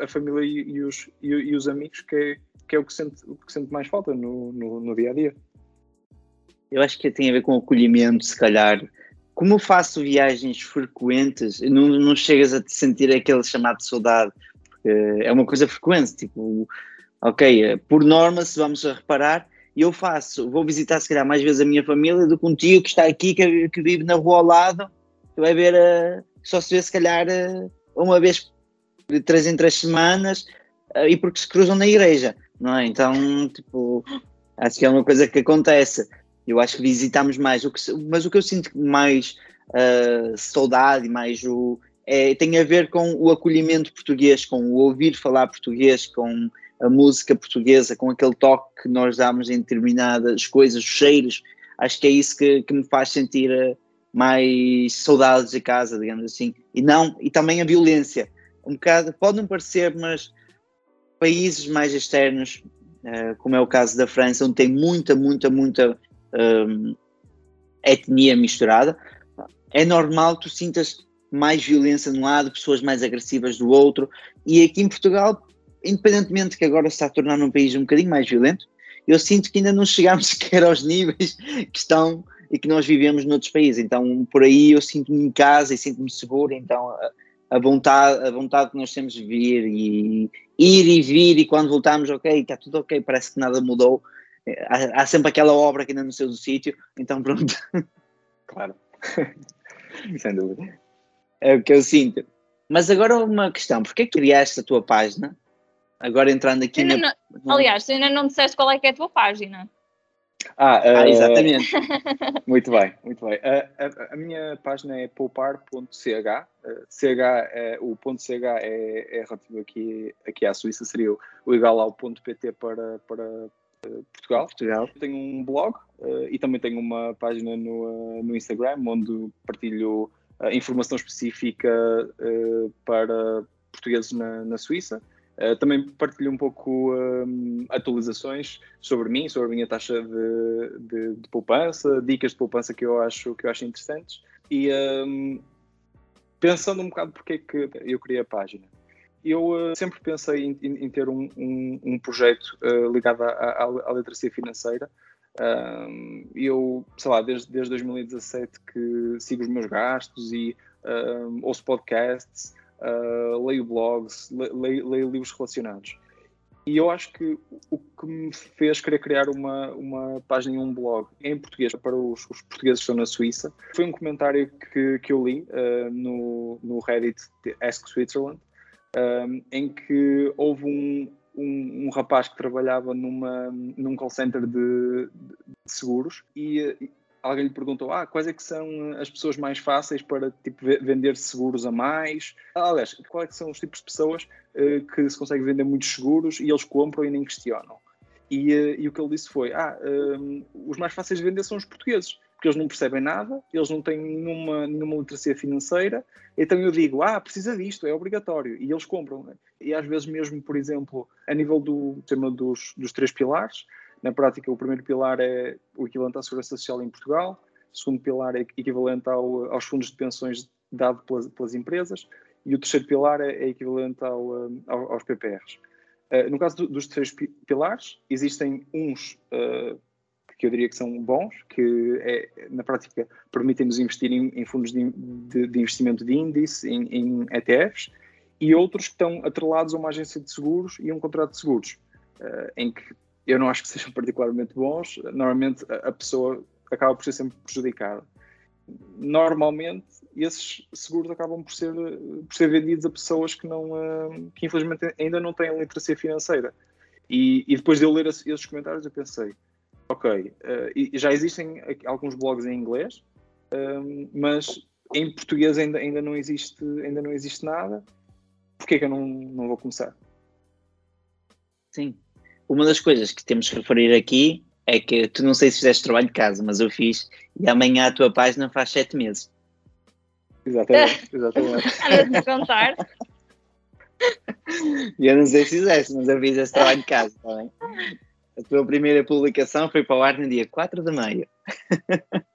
Speaker 3: a, a família e, e, os, e, e, os amigos que é, que é o, que sente, o que sente mais falta no, no, no, dia a dia.
Speaker 1: Eu acho que tem a ver com o acolhimento, se calhar. Como faço viagens frequentes, não, não chegas a te sentir aquele chamado de saudade, porque é uma coisa frequente, tipo, ok, por norma, se vamos a reparar, eu faço, vou visitar se calhar mais vezes a minha família do que um tio que está aqui, que, que vive na rua ao lado vai ver, uh, só se vê se calhar uh, uma vez de três em três semanas uh, e porque se cruzam na igreja, não é? Então, tipo, acho que é uma coisa que acontece. Eu acho que visitamos mais, o que, mas o que eu sinto mais saudade, mais o, é, tem a ver com o acolhimento português, com o ouvir falar português, com a música portuguesa, com aquele toque que nós damos em determinadas coisas, os cheiros. Acho que é isso que, que me faz sentir mais saudades de casa, digamos assim, e não, e também a violência. um bocado, pode não parecer, mas países mais externos, uh, como é o caso da França, onde tem muita, muita, muita um, etnia misturada, é normal tu sintas mais violência de um lado, pessoas mais agressivas do outro, e aqui em Portugal, independentemente que agora se está a tornar um país um bocadinho mais violento, eu sinto que ainda não [LAUGHS] chegámos sequer aos níveis que estão e que nós vivemos noutros países. Então, por aí eu sinto-me em casa e sinto-me seguro. Então, a, a, vontade, a vontade que nós temos de vir e ir e vir, e quando voltamos, ok, está tudo ok, parece que nada mudou. Há, há sempre aquela obra que ainda no seu sítio, então pronto. [LAUGHS]
Speaker 3: Claro, [LAUGHS] sem dúvida.
Speaker 1: É o que eu sinto. Mas agora uma questão, porquê que criaste a tua página? Agora entrando aqui na...
Speaker 2: não, Aliás, tu ainda não disseste qual é que é a tua página.
Speaker 3: Ah, uh, ah exatamente. [LAUGHS] muito bem, muito bem. Uh, a, a, minha página é poupar.ch. Uh, CH, é, o ponto .ch é, é relativo aqui, aqui à Suíça, seria o, igual ao ponto .pt para, para uh, Portugal. Portugal. Tenho um blog uh, e também tenho uma página no, no Instagram onde partilho informação específica para portugueses na, na Suíça. Uh, também partilho um pouco um, atualizações sobre mim, sobre a minha taxa de, de, de, poupança, dicas de poupança que eu acho, que eu acho interessantes. E um, pensando um bocado porque é que eu criei a página. Eu uh, sempre pensei em, em, em ter um, um, um projeto uh, ligado à, à, à, literacia financeira. Um, eu, sei lá, desde, desde 2017 que sigo os meus gastos e ouço podcasts, uh, leio blogs, leio, leio, livros relacionados. E eu acho que o que me fez querer criar uma, uma página e um blog em português para os, os portugueses que estão na Suíça foi um comentário que, que eu li uh, no, no Reddit Ask Switzerland, um, em que houve um, um, um, rapaz que trabalhava numa, num call center de, de seguros e, alguém lhe perguntou ah, quais é que são as pessoas mais fáceis para tipo, vender seguros a mais. Aliás, quais é são os tipos de pessoas uh, que se conseguem vender muitos seguros e eles compram e nem questionam. E, uh, e o que ele disse foi: ah, um, eh, os mais fáceis de vender são os portugueses, porque eles não percebem nada, eles não têm nenhuma, nenhuma literacia financeira. Então eu digo: ah, precisa disto, é obrigatório. E eles compram. Né? E às vezes, mesmo, por exemplo, a nível do tema dos, dos três pilares, na prática, o primeiro pilar é o equivalente à segurança social em Portugal, o segundo pilar é equivalente ao, aos fundos de pensões dado pelas, pelas, empresas e o terceiro pilar é, é equivalente ao, ao, aos PPRs. Uh, no caso do, dos três pilares, existem uns uh, que eu diria que são bons, que é, na prática permitem-nos investir em, em fundos de, de, de, investimento de índice, em, em, ETFs, e outros que estão atrelados a uma agência de seguros e a um contrato de seguros, uh, em que eu não acho que sejam [LAUGHS] particularmente bons. Normalmente a, pessoa acaba por ser sempre prejudicada. Normalmente esses seguros acabam por ser, por ser vendidos a pessoas que, não, que infelizmente ainda não têm literacia financeira. E, e depois de eu ler esses comentários eu pensei, ok, uh, já existem alguns blogs em inglês, um, mas em português ainda, ainda, não existe, ainda não existe nada. Porquê que eu não, não vou começar?
Speaker 1: Sim, uma das coisas que temos que referir aqui é que tu não sei se fizeste trabalho de casa, mas eu fiz e amanhã a tua página faz sete meses.
Speaker 3: Exatamente, [LAUGHS] exatamente.
Speaker 2: Andas-me contar.
Speaker 1: E eu não sei se fizeste, mas eu fiz esse trabalho de casa, está bem? A tua primeira publicação foi para o ar no dia 4 de maio. [LAUGHS]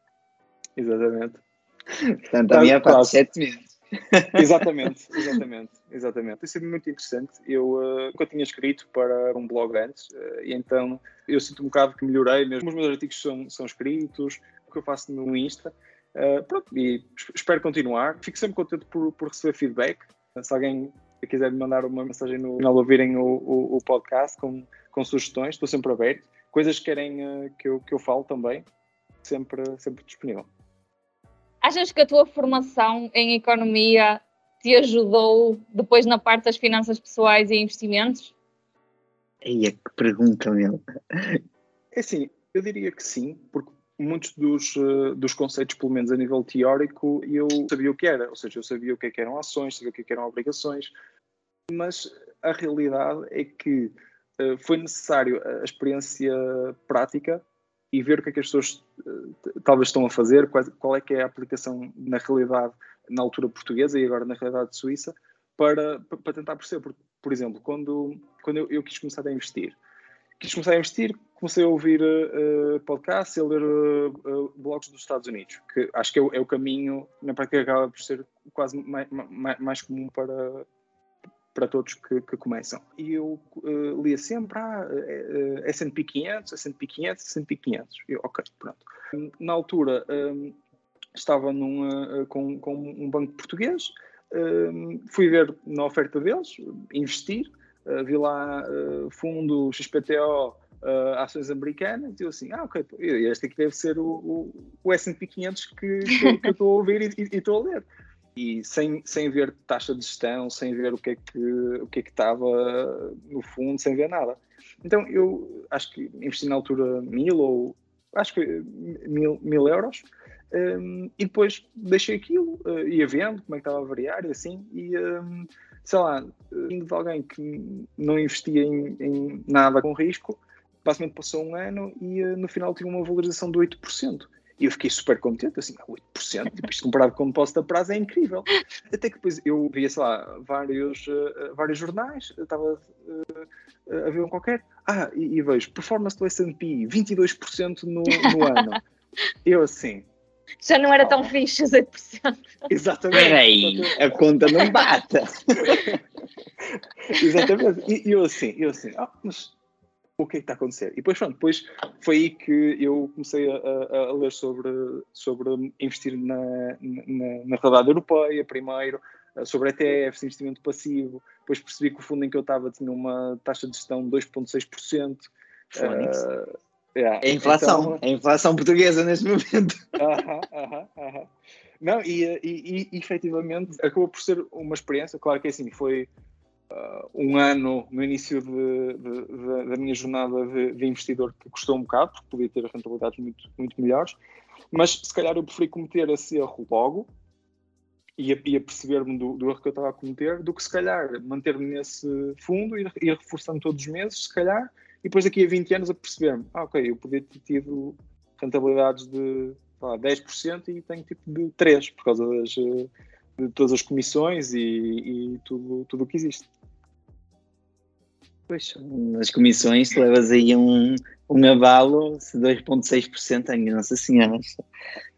Speaker 1: Exatamente. Portanto, a minha faz sete meses.
Speaker 3: Exatamente, exatamente, exatamente. Tem sido muito interessante. Eu uh, tinha escrito para um blog antes, uh, e então eu sinto um bocado que melhorei. Mesmo os meus artigos são, são escritos, o que eu faço no Insta. Uh, pronto, e espero continuar. Fico sempre contente por, por receber feedback. Se alguém quiser me mandar uma mensagem no final ouvirem o, o, o, podcast com, com sugestões, estou sempre aberto. Coisas que querem que, eu, que eu falo também, sempre, sempre disponível.
Speaker 2: Achas que a tua formação em economia te ajudou depois na parte das finanças pessoais e investimentos?
Speaker 1: Eia, que pergunta, meu.
Speaker 3: É assim, eu diria que sim, porque muitos dos, uh, dos conceitos, pelo menos a nível teórico, eu sabia o que era. Ou seja, eu sabia o que, é que eram ações, sabia o que, é que eram obrigações, mas a realidade é que uh, foi necessário a experiência prática e ver o que é que as pessoas uh, talvez estão a fazer, qual, qual, é que é a aplicação na realidade na altura portuguesa e agora na realidade suíça, para, para tentar perceber. Por, por exemplo, quando, quando eu, eu quis começar a investir, quis começar a investir, comecei a ouvir uh, podcasts e a ler uh, blogs dos Estados Unidos, que acho que é o, é o caminho, na prática, acaba por ser quase mais, mais, mais comum para, para todos que, que começam. E eu uh, lia sempre, ah, uh, S&P 500, S&P 500, S&P 500. Eu, ok, pronto. Na altura, um, estava num, uh, com, com um banco português, um, fui ver na oferta deles, investir, vi lá fundo XPTO, ações americanas, e eu assim, ah, ok, este aqui deve ser o, o, o S&P 500 que, que, que eu estou a ouvir e estou a ler e sem, sem ver taxa de gestão, sem ver o que é que o que é que estava no fundo, sem ver nada. Então eu acho que investi na altura mil ou acho que mil, mil euros um, e depois deixei aquilo, uh, ia vendo como é que estava a variar e assim, e um, sei lá, vindo de alguém que não investia em, em nada com risco, basicamente passou um ano e uh, no final tinha uma valorização de 8%. E eu fiquei super contente, assim, 8%, tipo, isto comparado com o posto da prazo é incrível. Até que depois eu via, sei lá, vários, uh, vários jornais, estava uh, a ver um qualquer, ah, e, e vejo, performance do S&P, 22% no, no ano. Eu assim...
Speaker 2: Já não era tão fixe os 8%.
Speaker 1: Exatamente. Peraí, a conta não bata. [LAUGHS]
Speaker 3: exatamente. E eu assim, eu assim, ah, mas o que é que está a acontecer? E depois, pronto, depois foi aí que eu comecei a, a, a ler sobre, sobre investir na, na, na realidade europeia, primeiro, eh, sobre ETFs, investimento passivo, depois percebi que o fundo em que eu estava tinha uma taxa de gestão de 2,6%.
Speaker 1: Uh, yeah. É a inflação, então, é a inflação portuguesa neste momento. [LAUGHS]
Speaker 3: Aham, aham, aham. Não, e, e, e, e efetivamente acabou por ser uma experiência, claro que assim, foi uh, um ano no início de, de, de, da minha jornada de, investidor que custou um bocado, porque podia ter rentabilidades muito, muito melhores, mas se calhar eu preferi cometer esse erro logo e a, a perceber-me do, do, erro que eu estava a cometer, do que se calhar manter-me nesse fundo e ir reforçando todos os meses, se calhar, e depois daqui a 20 anos a perceber-me, ah, ok, eu podia ter tido rentabilidades de lá, 10% e tenho tipo de 3% por causa das, de todas as comissões e, e tudo o que existe.
Speaker 1: Pois, nas comissões tu levas aí um, um avalo de 2,6%, ai nossa senhora.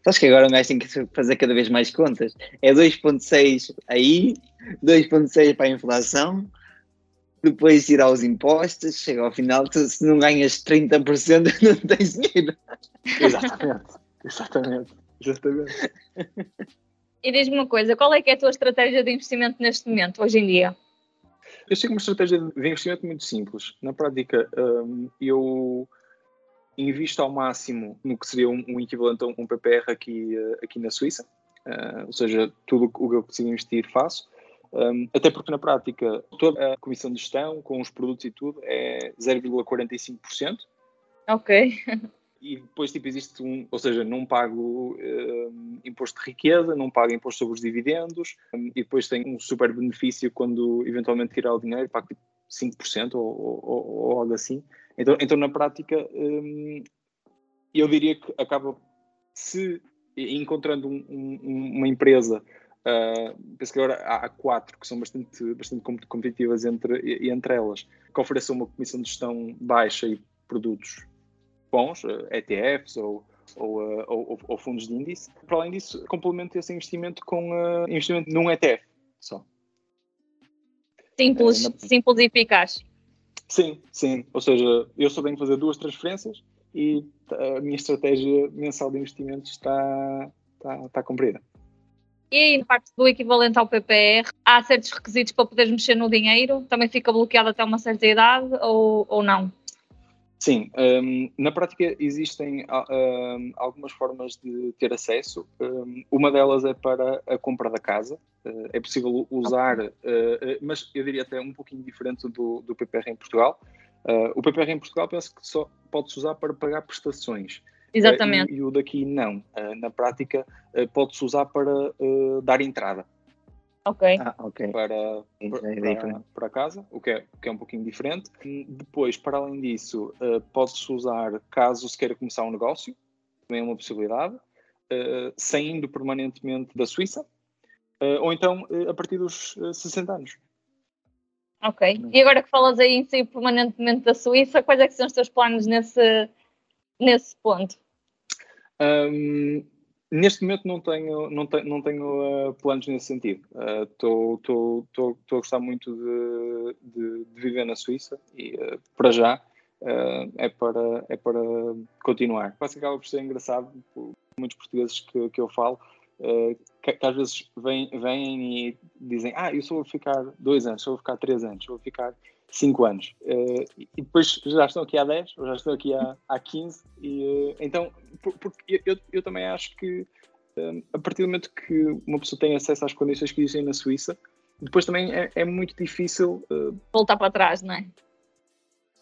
Speaker 1: Acho que agora um gajo tem que fazer cada vez mais contas. É 2,6% aí, 2,6% para a inflação, depois tirar os impostos, chega ao final, tu, se não ganhas 30%, [LAUGHS] não tens dinheiro.
Speaker 3: Exatamente, exatamente, exatamente.
Speaker 2: E diz-me uma coisa, qual é que é a tua estratégia de investimento neste momento, hoje em dia?
Speaker 3: Eu que uma estratégia de investimento muito simples. Na prática, um, eu invisto ao máximo no que seria um, equivalente a um PPR aqui, uh, aqui na Suíça. Uh, ou seja, tudo o que eu consigo investir faço. Um, até porque na prática toda a comissão de gestão, com os produtos e tudo, é 0,45%.
Speaker 2: Ok. [LAUGHS]
Speaker 3: e depois tipo existe um, ou seja, não pago uh, imposto de riqueza, não pago imposto sobre os dividendos um, e depois tenho um super benefício quando eventualmente tirar o dinheiro, pago tipo 5% ou, ou, ou algo assim. Então, então na prática um, eu diria que acaba se encontrando um, uma empresa Uh, penso que agora há, quatro que são bastante, bastante competitivas entre, entre elas, que ofereçam uma comissão de gestão baixa e produtos bons, ETFs eh, ou, ou, eh, ou, ou, fundos de índice. Para além disso, complemento esse investimento com uh, investimento num ETF só.
Speaker 2: Simples, na... simples e eficaz.
Speaker 3: Sim, sim. Ou seja, eu sou bem fazer duas transferências e a minha estratégia mensal de investimentos está, está, está cumprida.
Speaker 2: E na parte do equivalente ao PPR, há certos requisitos para poderes mexer no dinheiro? Também fica bloqueado até uma certa idade ou, ou não?
Speaker 3: Sim, um, na prática existem um, algumas formas de ter acesso. Um, uma delas é para a compra da casa. Uh, é possível usar, uh, uh, mas eu diria até um pouquinho diferente do, do PPR em Portugal. o PPR em Portugal penso que só pode-se usar para pagar prestações.
Speaker 2: Exatamente.
Speaker 3: E, e, o daqui não. na prática, pode-se usar para dar entrada.
Speaker 2: Ok.
Speaker 1: Ah, okay.
Speaker 3: Para, para, para, casa, o que, é, que é um pouquinho diferente. Depois, para além disso, uh, pode-se usar caso se queira começar um negócio, também é uma possibilidade, uh, saindo permanentemente da Suíça. Uh, ou então uh, a partir dos uh, 60 anos.
Speaker 2: Ok. E agora que falas aí em sair permanentemente da Suíça, quais é que são os teus planos nesse, nesse ponto?
Speaker 3: Um, neste momento não tenho, não tenho, não tenho uh, planos nesse sentido. Estou uh, a gostar muito de, de, de, viver na Suíça e uh, para já é, para, é para continuar. Quase acaba por ser engraçado por muitos portugueses que, que eu falo que, que, às vezes vêm, vêm e dizem ah, eu só vou ficar dois anos, só vou ficar três anos, só vou ficar cinco anos. Uh, e depois já estão aqui há 10, ou já estão aqui há, há 15. E, uh, então, porque eu, eu, também acho que a partir do momento que uma pessoa tem acesso às condições que existem na Suíça, depois também é, é muito difícil
Speaker 2: voltar para trás, não é?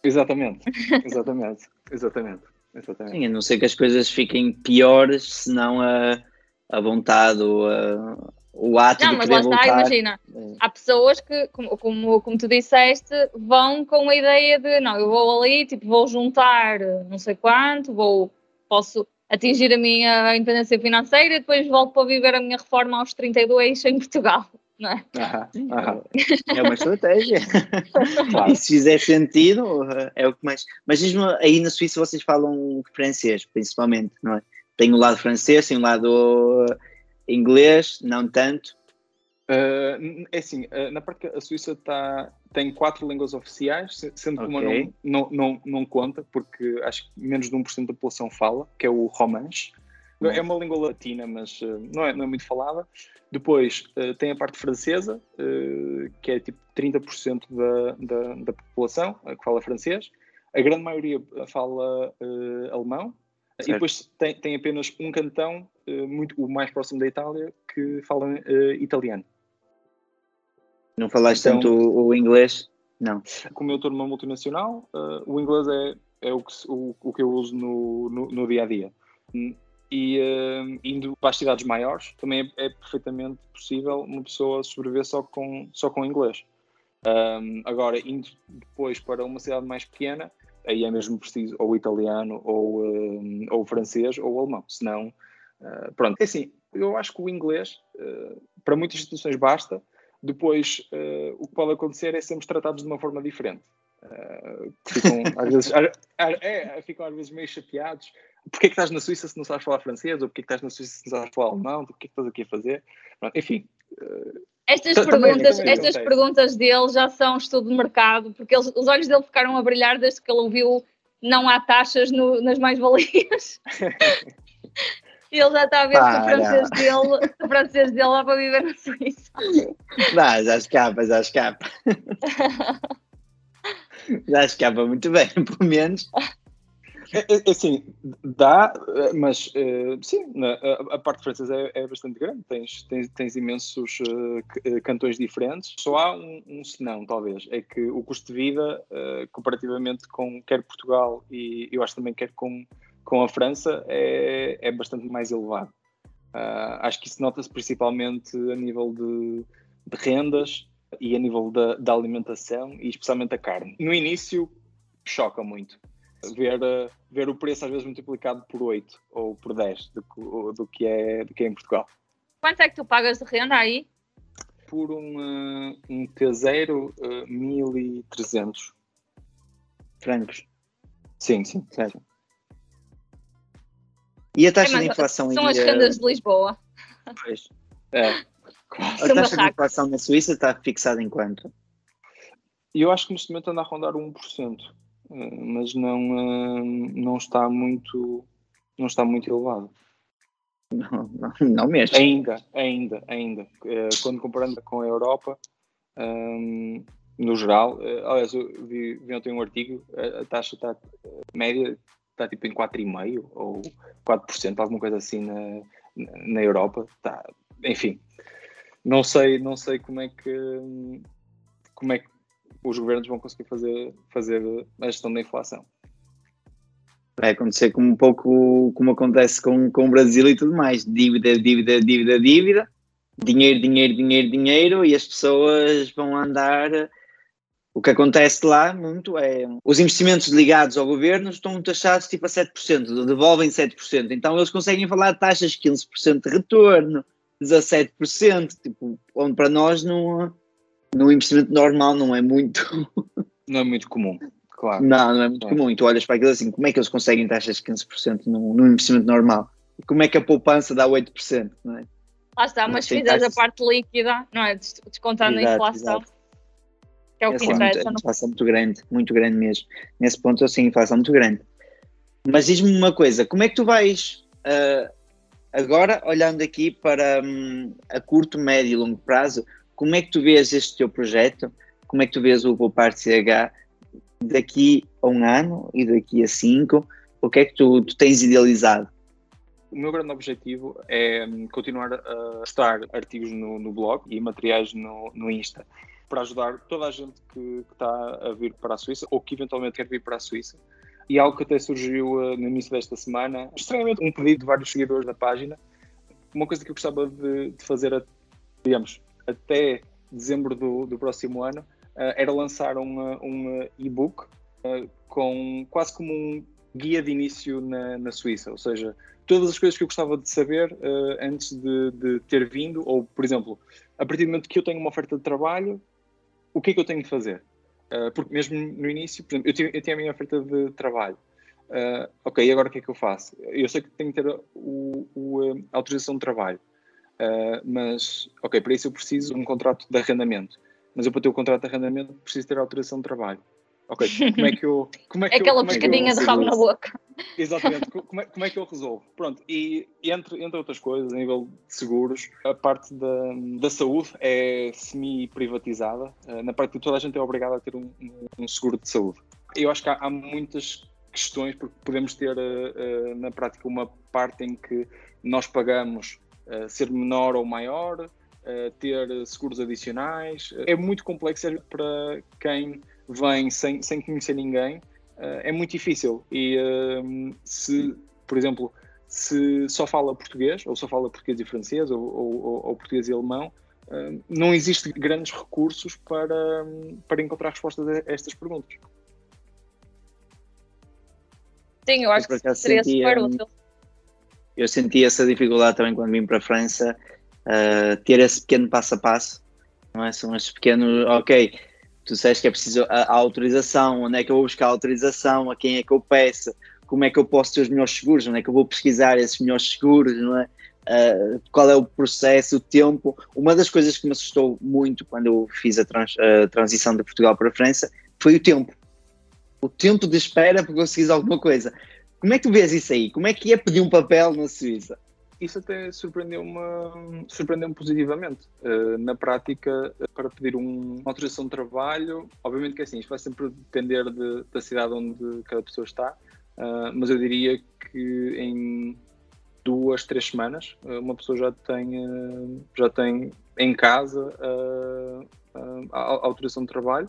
Speaker 3: Exatamente, exatamente, [LAUGHS] exatamente. exatamente.
Speaker 1: Sim, a não ser que as coisas fiquem piores, senão a a vontade, o, o ato
Speaker 2: não,
Speaker 1: de
Speaker 2: mas
Speaker 1: querer
Speaker 2: lá está,
Speaker 1: voltar.
Speaker 2: imagina, é. há pessoas que, como, como, como tu disseste, vão com a ideia de, não, eu vou ali, tipo, vou juntar não sei quanto, vou, posso atingir a minha independência financeira e depois volto para viver a minha reforma aos 32 em Portugal. [LAUGHS] Não é?
Speaker 1: É uma estratégia. [LAUGHS] claro. E se fizer sentido, é o que mais. Mas mesmo aí na Suíça vocês falam francês, principalmente, não é? tem o lado francês, tem o lado inglês, não tanto.
Speaker 3: Uh, é assim, uh, na parte que a Suíça tá, tem quatro línguas oficiais, sendo que okay. uma não, não, não, não, conta, porque acho que menos de 1% da população fala, que é o romanche. Uhum. É uma língua latina, mas uh, não, é, não é muito falada. Depois tem a parte francesa, que é tipo 30% da, da, da população que fala francês. A grande maioria fala alemão, Certo. E depois tem, tem apenas um cantão, uh, muito, o mais próximo da Itália, que fala uh, italiano.
Speaker 1: Não falaste então, tanto o, o, inglês? Não.
Speaker 3: Como eu estou numa multinacional, uh, o inglês é, é o, que, o, o que eu uso no, no, no dia a dia. E indo para as cidades maiores, também é, é, perfeitamente possível uma pessoa sobreviver só com, só com inglês. Um, agora, indo depois para uma cidade mais pequena, aí é mesmo preciso ou italiano, ou, uh, ou francês, ou alemão. Senão, uh, pronto. É assim, eu acho que o inglês, uh, para muitas instituições, basta. Depois, o que pode acontecer é sermos tratados de uma forma diferente. ficam, às vezes, [LAUGHS] é, ficam às vezes meio chateados. Porquê que estás na Suíça se não sabes falar francês? Ou porquê que estás na Suíça se não sabes falar alemão? O que é que estás aqui a fazer? Pronto, enfim,
Speaker 2: estas, perguntas, estas perguntas dele já são estudo de mercado, porque eles, os olhos dele ficaram a brilhar desde que ele ouviu não há taxas no, nas mais-valias. e [LAUGHS] ele já está a ver que o francês, dele, o francês dele lá para viver na Suíça.
Speaker 1: Não, já escapa, já escapa. [LAUGHS] já escapa muito bem, pelo menos.
Speaker 3: É, é, é, assim, dá, mas uh, sim, a, a, parte francesa é, é, bastante grande, tens, tens, tens imensos uh, cantões diferentes. Só há um, um senão, talvez, é que o custo de vida, uh, comparativamente com quer Portugal e eu acho também quer com, com a França, é, é bastante mais elevado. acho que isso nota-se principalmente a nível de, de rendas e a nível da, da alimentação e especialmente a carne. No início, choca muito ver, ver o preço às vezes multiplicado por 8 ou por 10 do, do, que, é, do que é em Portugal.
Speaker 2: Quanto é que tu pagas de renda aí?
Speaker 3: Por um, uh, um T0, uh, 1300 francos. Sim, sim, certo.
Speaker 1: E a taxa é, de inflação
Speaker 2: São as rendas de Lisboa.
Speaker 3: Pois. É.
Speaker 1: A taxa de inflação na Suíça está fixada em quanto?
Speaker 3: Eu acho que neste momento anda a rondar 1%. Eh, mas não, eh, não está muito não está muito elevado.
Speaker 1: Não, não, não mesmo.
Speaker 3: Ainda, ainda, ainda. Eh, quando comparando com a Europa, um, no geral, aliás, eu vi, vi ontem um artigo, a taxa está, a média está tipo em 4,5% ou 4%, alguma coisa assim na, na Europa. Está, enfim, não sei, não sei como é que como é que os governos vão conseguir fazer, fazer a gestão da inflação.
Speaker 1: Vai acontecer como um pouco como acontece com, com o Brasil e tudo mais. Dívida, dívida, dívida, dívida. Dinheiro, dinheiro, dinheiro, dinheiro. E as pessoas vão andar. O que acontece lá muito é os investimentos ligados ao governo estão taxados tipo a 7%, devolvem 7%. Então eles conseguem falar de taxas de 15% de retorno, 17%, tipo, onde para nós no, no investimento normal não é muito.
Speaker 3: Não é muito comum, claro.
Speaker 1: Não, não é muito é. comum. E tu olhas para aquilo assim, como é que eles conseguem taxas de 15% no, no investimento normal? E como é que a poupança dá 8%, não é?
Speaker 2: Lá está, mas se fizeres a parte líquida, não é? Descontando exato, a inflação. Exato. Que é o que Essa interessa. É
Speaker 1: uma inflação muito grande, muito grande mesmo. Nesse ponto, assim, inflação muito grande. Mas diz-me uma coisa, como é que tu vais uh, agora, olhando aqui para um, a curto, médio e longo prazo, como é que tu vês este teu projeto? Como é que tu vês o Poupar CH daqui a um ano e daqui a cinco? O que é que tu, tu tens idealizado?
Speaker 3: O meu grande objetivo é hum, continuar a postar artigos no, no blog e materiais no, no Insta para ajudar toda a gente que, que, está a vir para a Suíça ou que eventualmente quer vir para a Suíça. E algo que até surgiu uh, no início desta semana, estranhamente um pedido de vários seguidores da página, uma coisa que eu gostava de, de fazer, digamos, até dezembro do, do próximo ano, uh, era lançar um, um e-book uh, com quase como um guia de início na, na Suíça, ou seja, todas as coisas que eu gostava de saber uh, antes de, de, ter vindo, ou, por exemplo, a partir do momento que eu tenho uma oferta de trabalho, o que é que eu tenho de fazer? Uh, porque mesmo no início, por exemplo, eu, tinha, eu tinha a minha oferta de trabalho. Uh, ok, agora o que é que eu faço? Eu sei que tenho que ter o, o, a autorização de trabalho, mas, ok, para isso eu preciso de um contrato de arrendamento. Mas eu, para ter o contrato de arrendamento, preciso ter a autorização de trabalho. Ok, como é que eu. Como é que
Speaker 2: Aquela
Speaker 3: eu,
Speaker 2: pescadinha é de rabo na boca.
Speaker 3: Exatamente, como é, como é que eu resolvo? Pronto, e entre, entre outras coisas, a nível de seguros, a parte da, da saúde é semi-privatizada. Eh, na parte de toda a gente é obrigada a ter um, um seguro de saúde. Eu acho que há, há muitas questões, porque podemos ter uh, na prática uma parte em que nós pagamos uh, ser menor ou maior, ter seguros adicionais. É muito complexo para quem vem sem, sem conhecer ninguém, uh, é muito difícil. E uh, se, por exemplo, se só fala português, ou só fala português e francês, ou, ou, ou português e alemão, uh, não existem grandes recursos para, para encontrar respostas a estas perguntas.
Speaker 2: Sim, eu acho eu que seria super útil.
Speaker 1: Eu senti essa dificuldade também quando vim para a França, uh, ter esse pequeno passo a passo, não é? São esses pequenos, ok, tu disseste que é preciso a, a, autorização, onde é que eu vou buscar a autorização, a quem é que eu peço, como é que eu posso ter os melhores seguros, onde é que eu vou pesquisar esses melhores seguros, não é? Uh, qual é o processo, o tempo. Uma das coisas que me assustou muito quando eu fiz a, trans, a transição de Portugal para a França foi o tempo. O tempo de espera para conseguir alguma coisa. Como é que tu vês isso aí? Como é que é pedir um papel na Suíça?
Speaker 3: isso até surpreendeu-me surpreendeu positivamente. Uh, na prática, para pedir um, uma autorização de trabalho, obviamente que é assim, isto vai sempre depender de, da cidade onde cada pessoa está, uh, mas eu diria que em duas, três semanas, uh, uma pessoa já tem, já tem em casa a, autorização de trabalho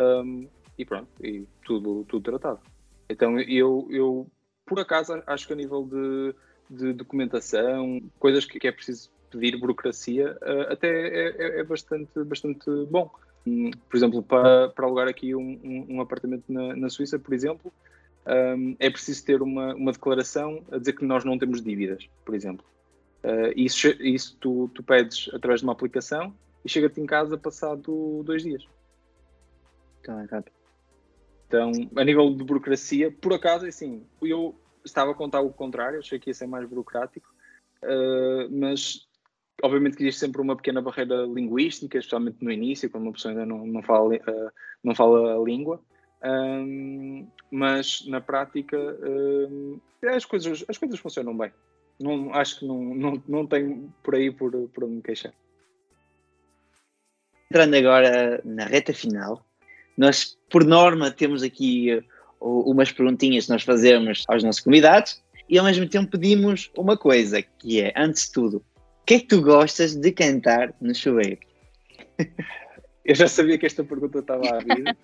Speaker 3: um, e pronto, e tudo, tudo tratado. Então eu, eu, por acaso, acho que a nível de de documentação, coisas que, que é preciso pedir burocracia, uh, até é, é, é, bastante, bastante bom. Um, por exemplo, para, para alugar aqui um, um, um apartamento na, na, Suíça, por exemplo, um, é preciso ter uma, uma declaração a dizer que nós não temos dívidas, por exemplo. Uh, isso isso tu, tu pedes através de uma aplicação e chega-te em casa passado dois dias. Então, a nível de burocracia, por acaso, é assim, eu estava a contar o contrário, achei que ia ser mais burocrático, uh, mas obviamente que existe sempre uma pequena barreira linguística, especialmente no início, quando uma pessoa ainda não, não, fala, uh, não fala a língua. Um, mas na prática um, as, coisas, as coisas funcionam bem. Não, acho que não, não, não tenho por aí por, por me queixar.
Speaker 1: Entrando agora na reta final, nós por norma temos aqui umas perguntinhas que nós fazemos aos nossos convidados e ao mesmo tempo pedimos uma coisa, que é, antes de tudo, o que é que tu gostas de cantar no chuveiro? [LAUGHS]
Speaker 3: Eu já sabia que esta pergunta estava a vir.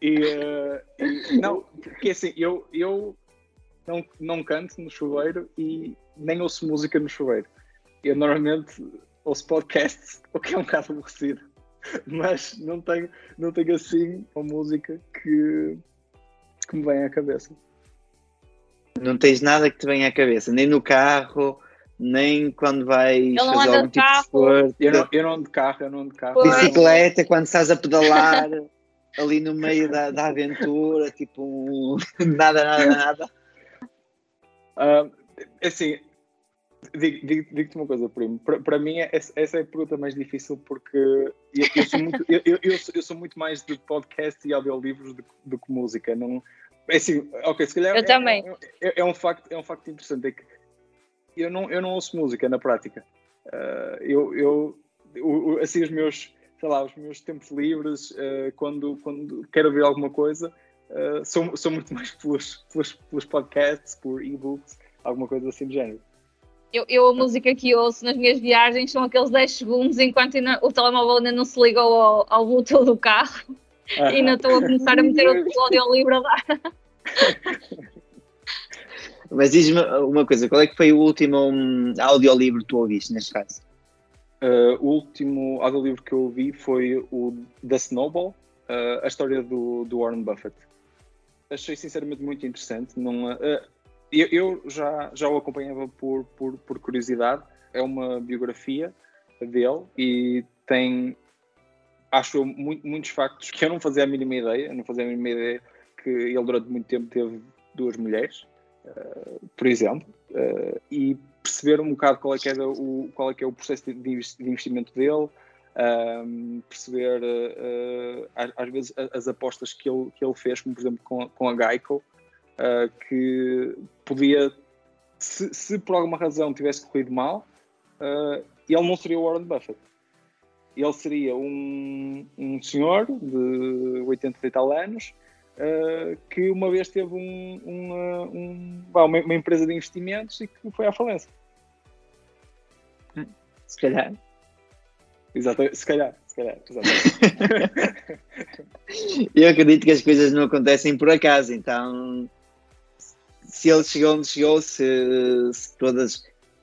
Speaker 3: e, uh, e, não, porque assim, eu, eu não, não canto no chuveiro e nem ouço música no chuveiro. Eu normalmente ouço podcasts, o que é um bocado aborrecido. [LAUGHS] Mas não tenho, não tenho assim uma música que, que me vem à cabeça.
Speaker 1: Não tens nada que te venha à cabeça, nem no carro, nem quando vais fazer algum
Speaker 2: de
Speaker 1: tipo de esforço.
Speaker 3: Eu não, eu não ando de carro, eu não ando de carro.
Speaker 2: Pois.
Speaker 1: Bicicleta, quando estás a pedalar [LAUGHS] ali no meio da, da aventura, tipo, [LAUGHS] nada, nada, nada.
Speaker 3: Ah, assim, digo- digo- digo-te uma coisa, primo. Para, para mim, é- essa essa é a pergunta mais difícil porque eu, eu sou, muito, eu, eu- sou, muito mais de podcast e audiolivros do, que- do que música. Não, é assim, ok, se calhar
Speaker 2: Eu
Speaker 3: é,
Speaker 2: também.
Speaker 3: É, é- é um facto, é um facto interessante. É que eu não, eu não ouço música na prática. Ah, eu, eu, assim, os meus, sei lá, os meus tempos livres, ah, quando, quando quero ouvir alguma coisa, Uh, sou, sou muito mais pelos, pelos, pelos podcasts, por e-books, alguma coisa assim do género.
Speaker 2: Eu, eu a música que ouço nas minhas viagens são aqueles 10 segundos enquanto ainda- o telemóvel ainda não se ligou ao, ao Bluetooth do carro e ainda estou a começar a meter o audiolivro a dar.
Speaker 1: Mas diz-me uma coisa, qual é que foi o último hum, audiolivro que tu ouviste, neste caso?
Speaker 3: Uh, o último audiolivro que eu ouvi foi o The Snowball, uh, a história do, do Warren Buffett. Achei sinceramente muito interessante. Não, uh, eu eu já, já o acompanhava por, por, por curiosidade. É uma biografia dele e tem, acho eu, mu- muitos factos que eu não fazia a mínima ideia. Não fazia a mínima ideia que ele durante muito tempo teve duas mulheres, uh, por exemplo, uh, e perceber um bocado qual é que, era o, qual é, que é o processo de, de investi- de investimento dele, um, perceber uh, às, vezes as apostas que ele, que ele fez, como por exemplo com, com a Geico, uh, que podia, se, se por alguma razão tivesse corrido mal, uh, ele não seria o Warren Buffett. Ele seria um, um senhor de 80 e tal anos uh, que uma vez teve um, um, uma, uma empresa de investimentos e que foi à falência.
Speaker 1: Se calhar.
Speaker 3: Exatamente, se calhar, se calhar, exatamente. [LAUGHS]
Speaker 1: Eu acredito que as coisas não acontecem por acaso, então se ele chegou onde chegou, se, se todas.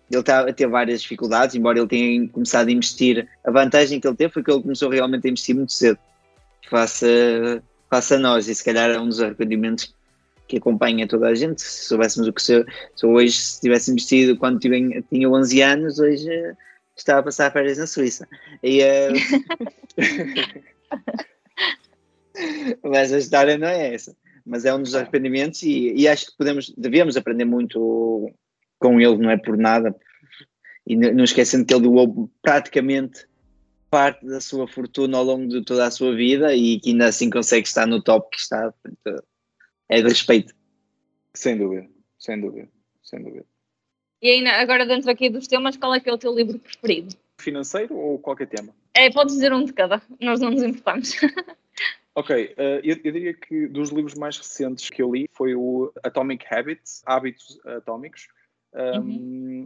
Speaker 1: Ele está a ter várias dificuldades, embora ele tenha começado a investir. A vantagem que ele teve foi que ele começou realmente a investir muito cedo, face a, face a nós, e se calhar é um dos arrependimentos que acompanha toda a gente. Se soubéssemos o que se, se hoje, se tivesse investido quando tinha, tinha 11 anos, hoje eh, estava a passar férias na Suíça. E, eh, [LAUGHS] [LAUGHS] Mas a história não é essa. Mas é um dos arrependimentos e, e acho que podemos, devemos aprender muito com ele, não é por nada. E não esquecendo que ele doou praticamente parte da sua fortuna ao longo de toda a sua vida e que ainda assim consegue estar no top que está. Portanto, é de respeito.
Speaker 3: sem dúvida, sem dúvida, sem dúvida.
Speaker 2: E ainda, agora dentro aqui dos temas, qual é que é o teu livro preferido?
Speaker 3: Financeiro ou qualquer tema?
Speaker 2: É, podes dizer um de cada, nós não nos importamos. [LAUGHS]
Speaker 3: Ok, eh, eu, eu diria que dos livros mais recentes que eu li foi o Atomic Habits, Hábitos Atómicos. Um,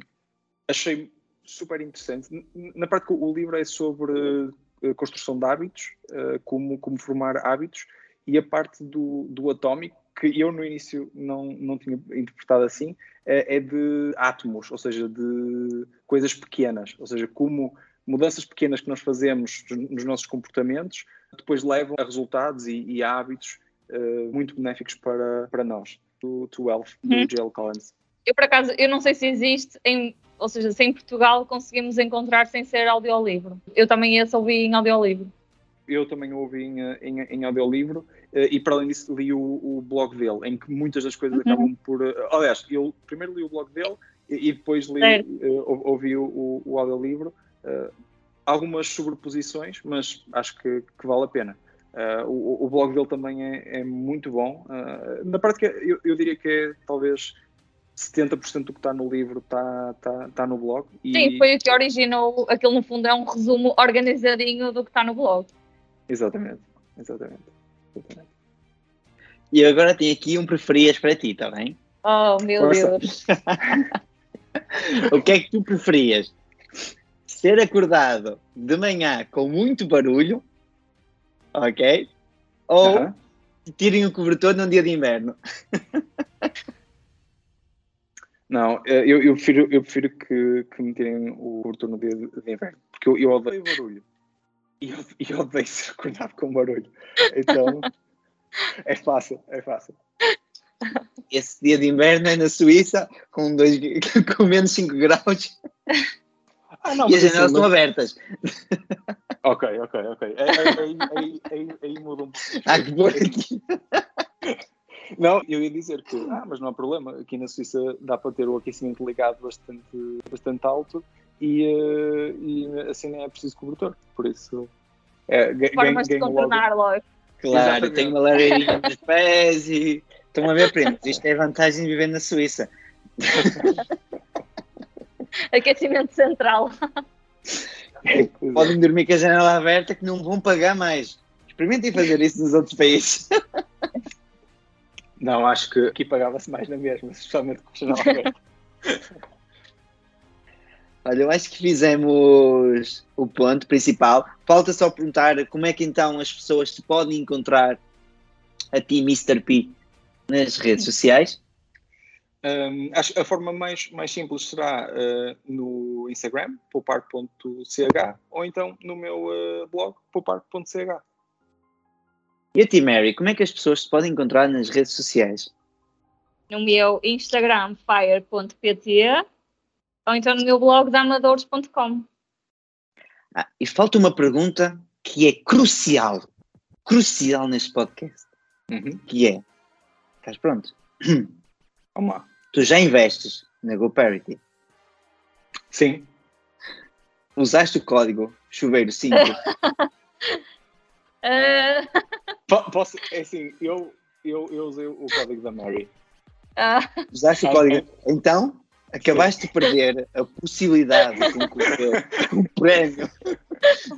Speaker 3: Achei super interessante. Na prática, o livro é sobre eh, construção de hábitos, eh, como, como formar hábitos, e a parte do, do atómico, que eu no início não, não tinha interpretado assim, é, é de átomos, ou seja, de coisas pequenas, ou seja, como mudanças pequenas que nós fazemos nos nossos comportamentos depois levam a resultados e, e a hábitos eh, muito benéficos para, para nós. Do To Wealth, do
Speaker 2: Uhum.
Speaker 3: J.L. Collins.
Speaker 2: Eu, por acaso, eu não sei se existe, em, ou seja, se em Portugal conseguimos encontrar sem ser audiolivro. Eu também esse ouvi em audiolivro.
Speaker 3: Eu também ouvi em, em, em audiolivro eh, e, para além disso, li o, o blog dele, em que muitas das coisas
Speaker 2: Uhum.
Speaker 3: acabam por. eh, aliás, eu primeiro li o blog dele e, e depois li, ou- ouvi o, o, o audiolivro. Eh, algumas sobreposições, mas acho que, que vale a pena. Eh, o, o blog dele também é, é muito bom. Eh, na prática, eu, eu diria que é talvez 70% do que está no livro está tá, tá no blog. E,
Speaker 2: Sim, foi o que originou, aquilo no fundo é um resumo organizadinho do que está no blog.
Speaker 3: Exatamente, exatamente. exatamente.
Speaker 1: E agora tenho aqui um preferias para ti, está bem?
Speaker 2: Oh, meu
Speaker 3: Força.
Speaker 2: Deus. [LAUGHS]
Speaker 1: O que é que tu preferias? Ser acordado de manhã com muito barulho, ok? Ou tirem o cobertor num dia de inverno. [LAUGHS]
Speaker 3: Não, eh, eu, eu prefiro, eu prefiro que, que me tirem o cobertor no dia de, de inverno, porque eu, eu odeio barulho. E eu, eu odeio ser acordado com barulho. Então, [LAUGHS] é fácil, é fácil.
Speaker 1: esse dia de inverno é na Suíça, com, dois, [LAUGHS] com menos 5 graus. Ah, não, e as janelas estão abertas.
Speaker 3: Ok, ok, ok. Aí, aí, aí, aí, aí muda um pouco.
Speaker 1: Ah, que bom. [LAUGHS]
Speaker 3: Não, eu ia dizer que, ah, mas não há problema, aqui na Suíça dá para ter o aquecimento ligado bastante, bastante alto e, uh, e assim nem é preciso cobertor, por isso
Speaker 2: é, Formas de contornar logo.
Speaker 1: Claro, tenho uma lareirinha nos pés e estão a ver, primos, isto é vantagem de viver na Suíça. [LAUGHS]
Speaker 2: Aquecimento central. [LAUGHS]
Speaker 1: Podem dormir com a janela aberta que não vão pagar mais. Experimentem fazer isso nos outros países. [LAUGHS]
Speaker 3: Não, acho que aqui pagava-se mais na mesma, especialmente com a janela aberta. [LAUGHS]
Speaker 1: Olha, eu acho que fizemos o ponto principal. Falta só perguntar como é que então as pessoas se podem encontrar a ti, Mr. P, nas redes sociais.
Speaker 3: Um, acho a forma mais, mais simples será uh, no Instagram, poupar.ch, ou então no meu uh, blog, poupar.ch.
Speaker 1: E a ti, Mary, como é que as pessoas se podem encontrar nas redes sociais?
Speaker 2: No meu Instagram, fire.pt, ou então no meu blog, damadores.com.
Speaker 1: Ah, e falta uma pergunta que é crucial, crucial neste podcast, uhum. que é, estás pronto?
Speaker 3: Vamos lá.
Speaker 1: Tu já investes na GoParity?
Speaker 3: Sim.
Speaker 1: Usaste o código chuveiro 5?
Speaker 2: uh... [LAUGHS]
Speaker 3: Posso, é assim, eu, eu, eu usei o código da Mary.
Speaker 2: Uh...
Speaker 1: Usaste o código. Então, acabaste Sim. de perder a possibilidade de concorrer um prémio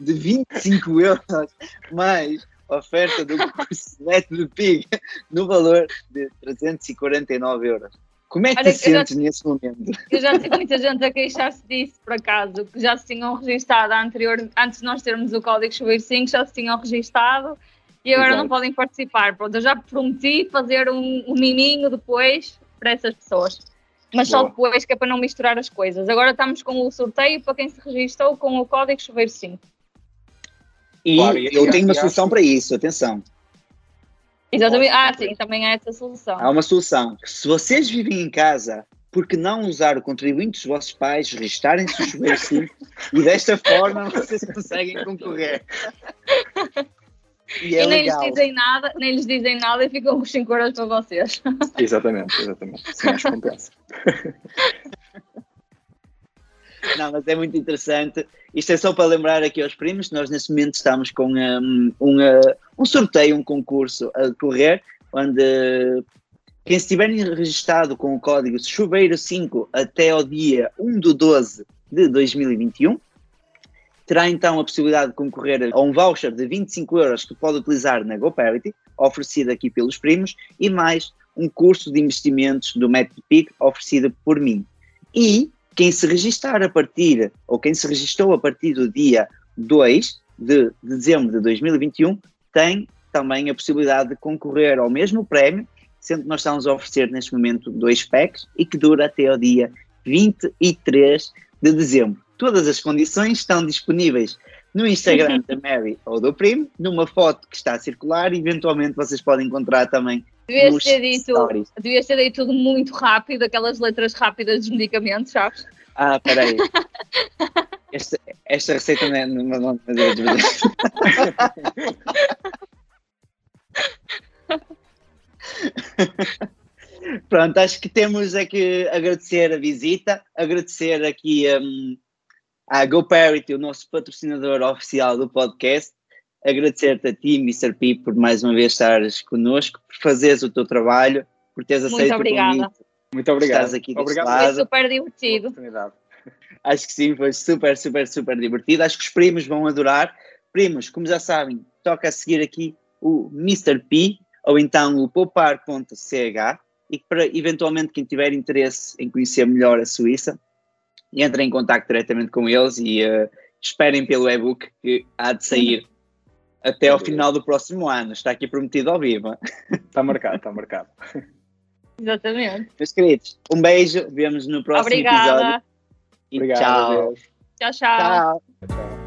Speaker 1: de 25 euros mais oferta do curso de PIG no valor de 349 euros. Como é que Olha, te sentes já, nesse momento?
Speaker 2: Eu já tive muita gente a queixar-se disso, por acaso, que já se tinham registado anterior, antes de nós termos o código Chuveiro 5, já se tinham registado e agora Exato. não podem participar. Pronto, eu já prometi fazer um, um miminho depois para essas pessoas. Mas Boa. só depois, que é para não misturar as coisas. Agora estamos com o sorteio para quem se registrou com o código Chuveiro 5.
Speaker 1: E claro, eu tenho uma solução para isso, atenção.
Speaker 2: Exatamente. Ah, sim, também há essa solução.
Speaker 1: Há uma solução. Se vocês vivem em casa, por que não usar o contribuinte dos vossos pais, registarem-se o chuveiro sim, e desta forma vocês conseguem concorrer.
Speaker 2: E, é e nem legal. lhes dizem nada, nem lhes dizem nada e ficam com 5 euros para vocês.
Speaker 3: Exatamente, exatamente. Sim, acho que compensa. [LAUGHS]
Speaker 1: Não, mas é muito interessante. Isto é só para lembrar aqui aos primos nós nesse momento estamos com um, um, um sorteio, um concurso a decorrer, onde quem estiver registado com o código Chuveiro 5 até ao dia 1 de 12 de 2021, terá então a possibilidade de concorrer a um voucher de 25 euros que pode utilizar na GoParity, oferecido aqui pelos primos, e mais um curso de investimentos do PIC oferecido por mim. E quem se registrar a partir, ou quem se registrou a partir do dia 2 de dezembro de 2021, tem também a possibilidade de concorrer ao mesmo prémio, sendo que nós estamos a oferecer neste momento dois packs e que dura até ao dia 23 de dezembro. Todas as condições estão disponíveis no Instagram da Mary ou do Primo, numa foto que está a circular eventualmente vocês podem encontrar também
Speaker 2: Devias ter, dito, devias ter dito tudo muito rápido, aquelas letras rápidas dos medicamentos, sabes?
Speaker 1: Ah, peraí. [LAUGHS] Esta, esta receita não é. Não, não, não, [LAUGHS] Pronto, acho que temos aqui agradecer a visita, agradecer aqui um, à GoParity, o nosso patrocinador oficial do podcast, agradecer-te a ti, Mr. P, por mais uma vez estares connosco, por fazeres o teu trabalho, por teres aceito Muito
Speaker 2: obrigada.
Speaker 1: o convite.
Speaker 3: Muito obrigado.
Speaker 1: Estás aqui
Speaker 3: obrigado.
Speaker 1: Lado.
Speaker 2: Foi super divertido. [LAUGHS]
Speaker 1: Acho que sim, foi super, super, super divertido. Acho que os primos vão adorar. Primos, como já sabem, toca a seguir aqui o Mr. P ou então o poupar.ch e para eventualmente quem tiver interesse em conhecer melhor a Suíça, entre em contato diretamente com eles e uh, esperem pelo e-book que há de sair até ao final do próximo ano. Está aqui prometido ao vivo. [LAUGHS]
Speaker 3: Está marcado, está marcado.
Speaker 2: Exatamente.
Speaker 1: Meus queridos, um beijo, vemos no próximo
Speaker 2: Obrigada.
Speaker 1: episódio. E
Speaker 3: Obrigado,
Speaker 1: tchau.
Speaker 2: Tchau, tchau.
Speaker 1: tchau.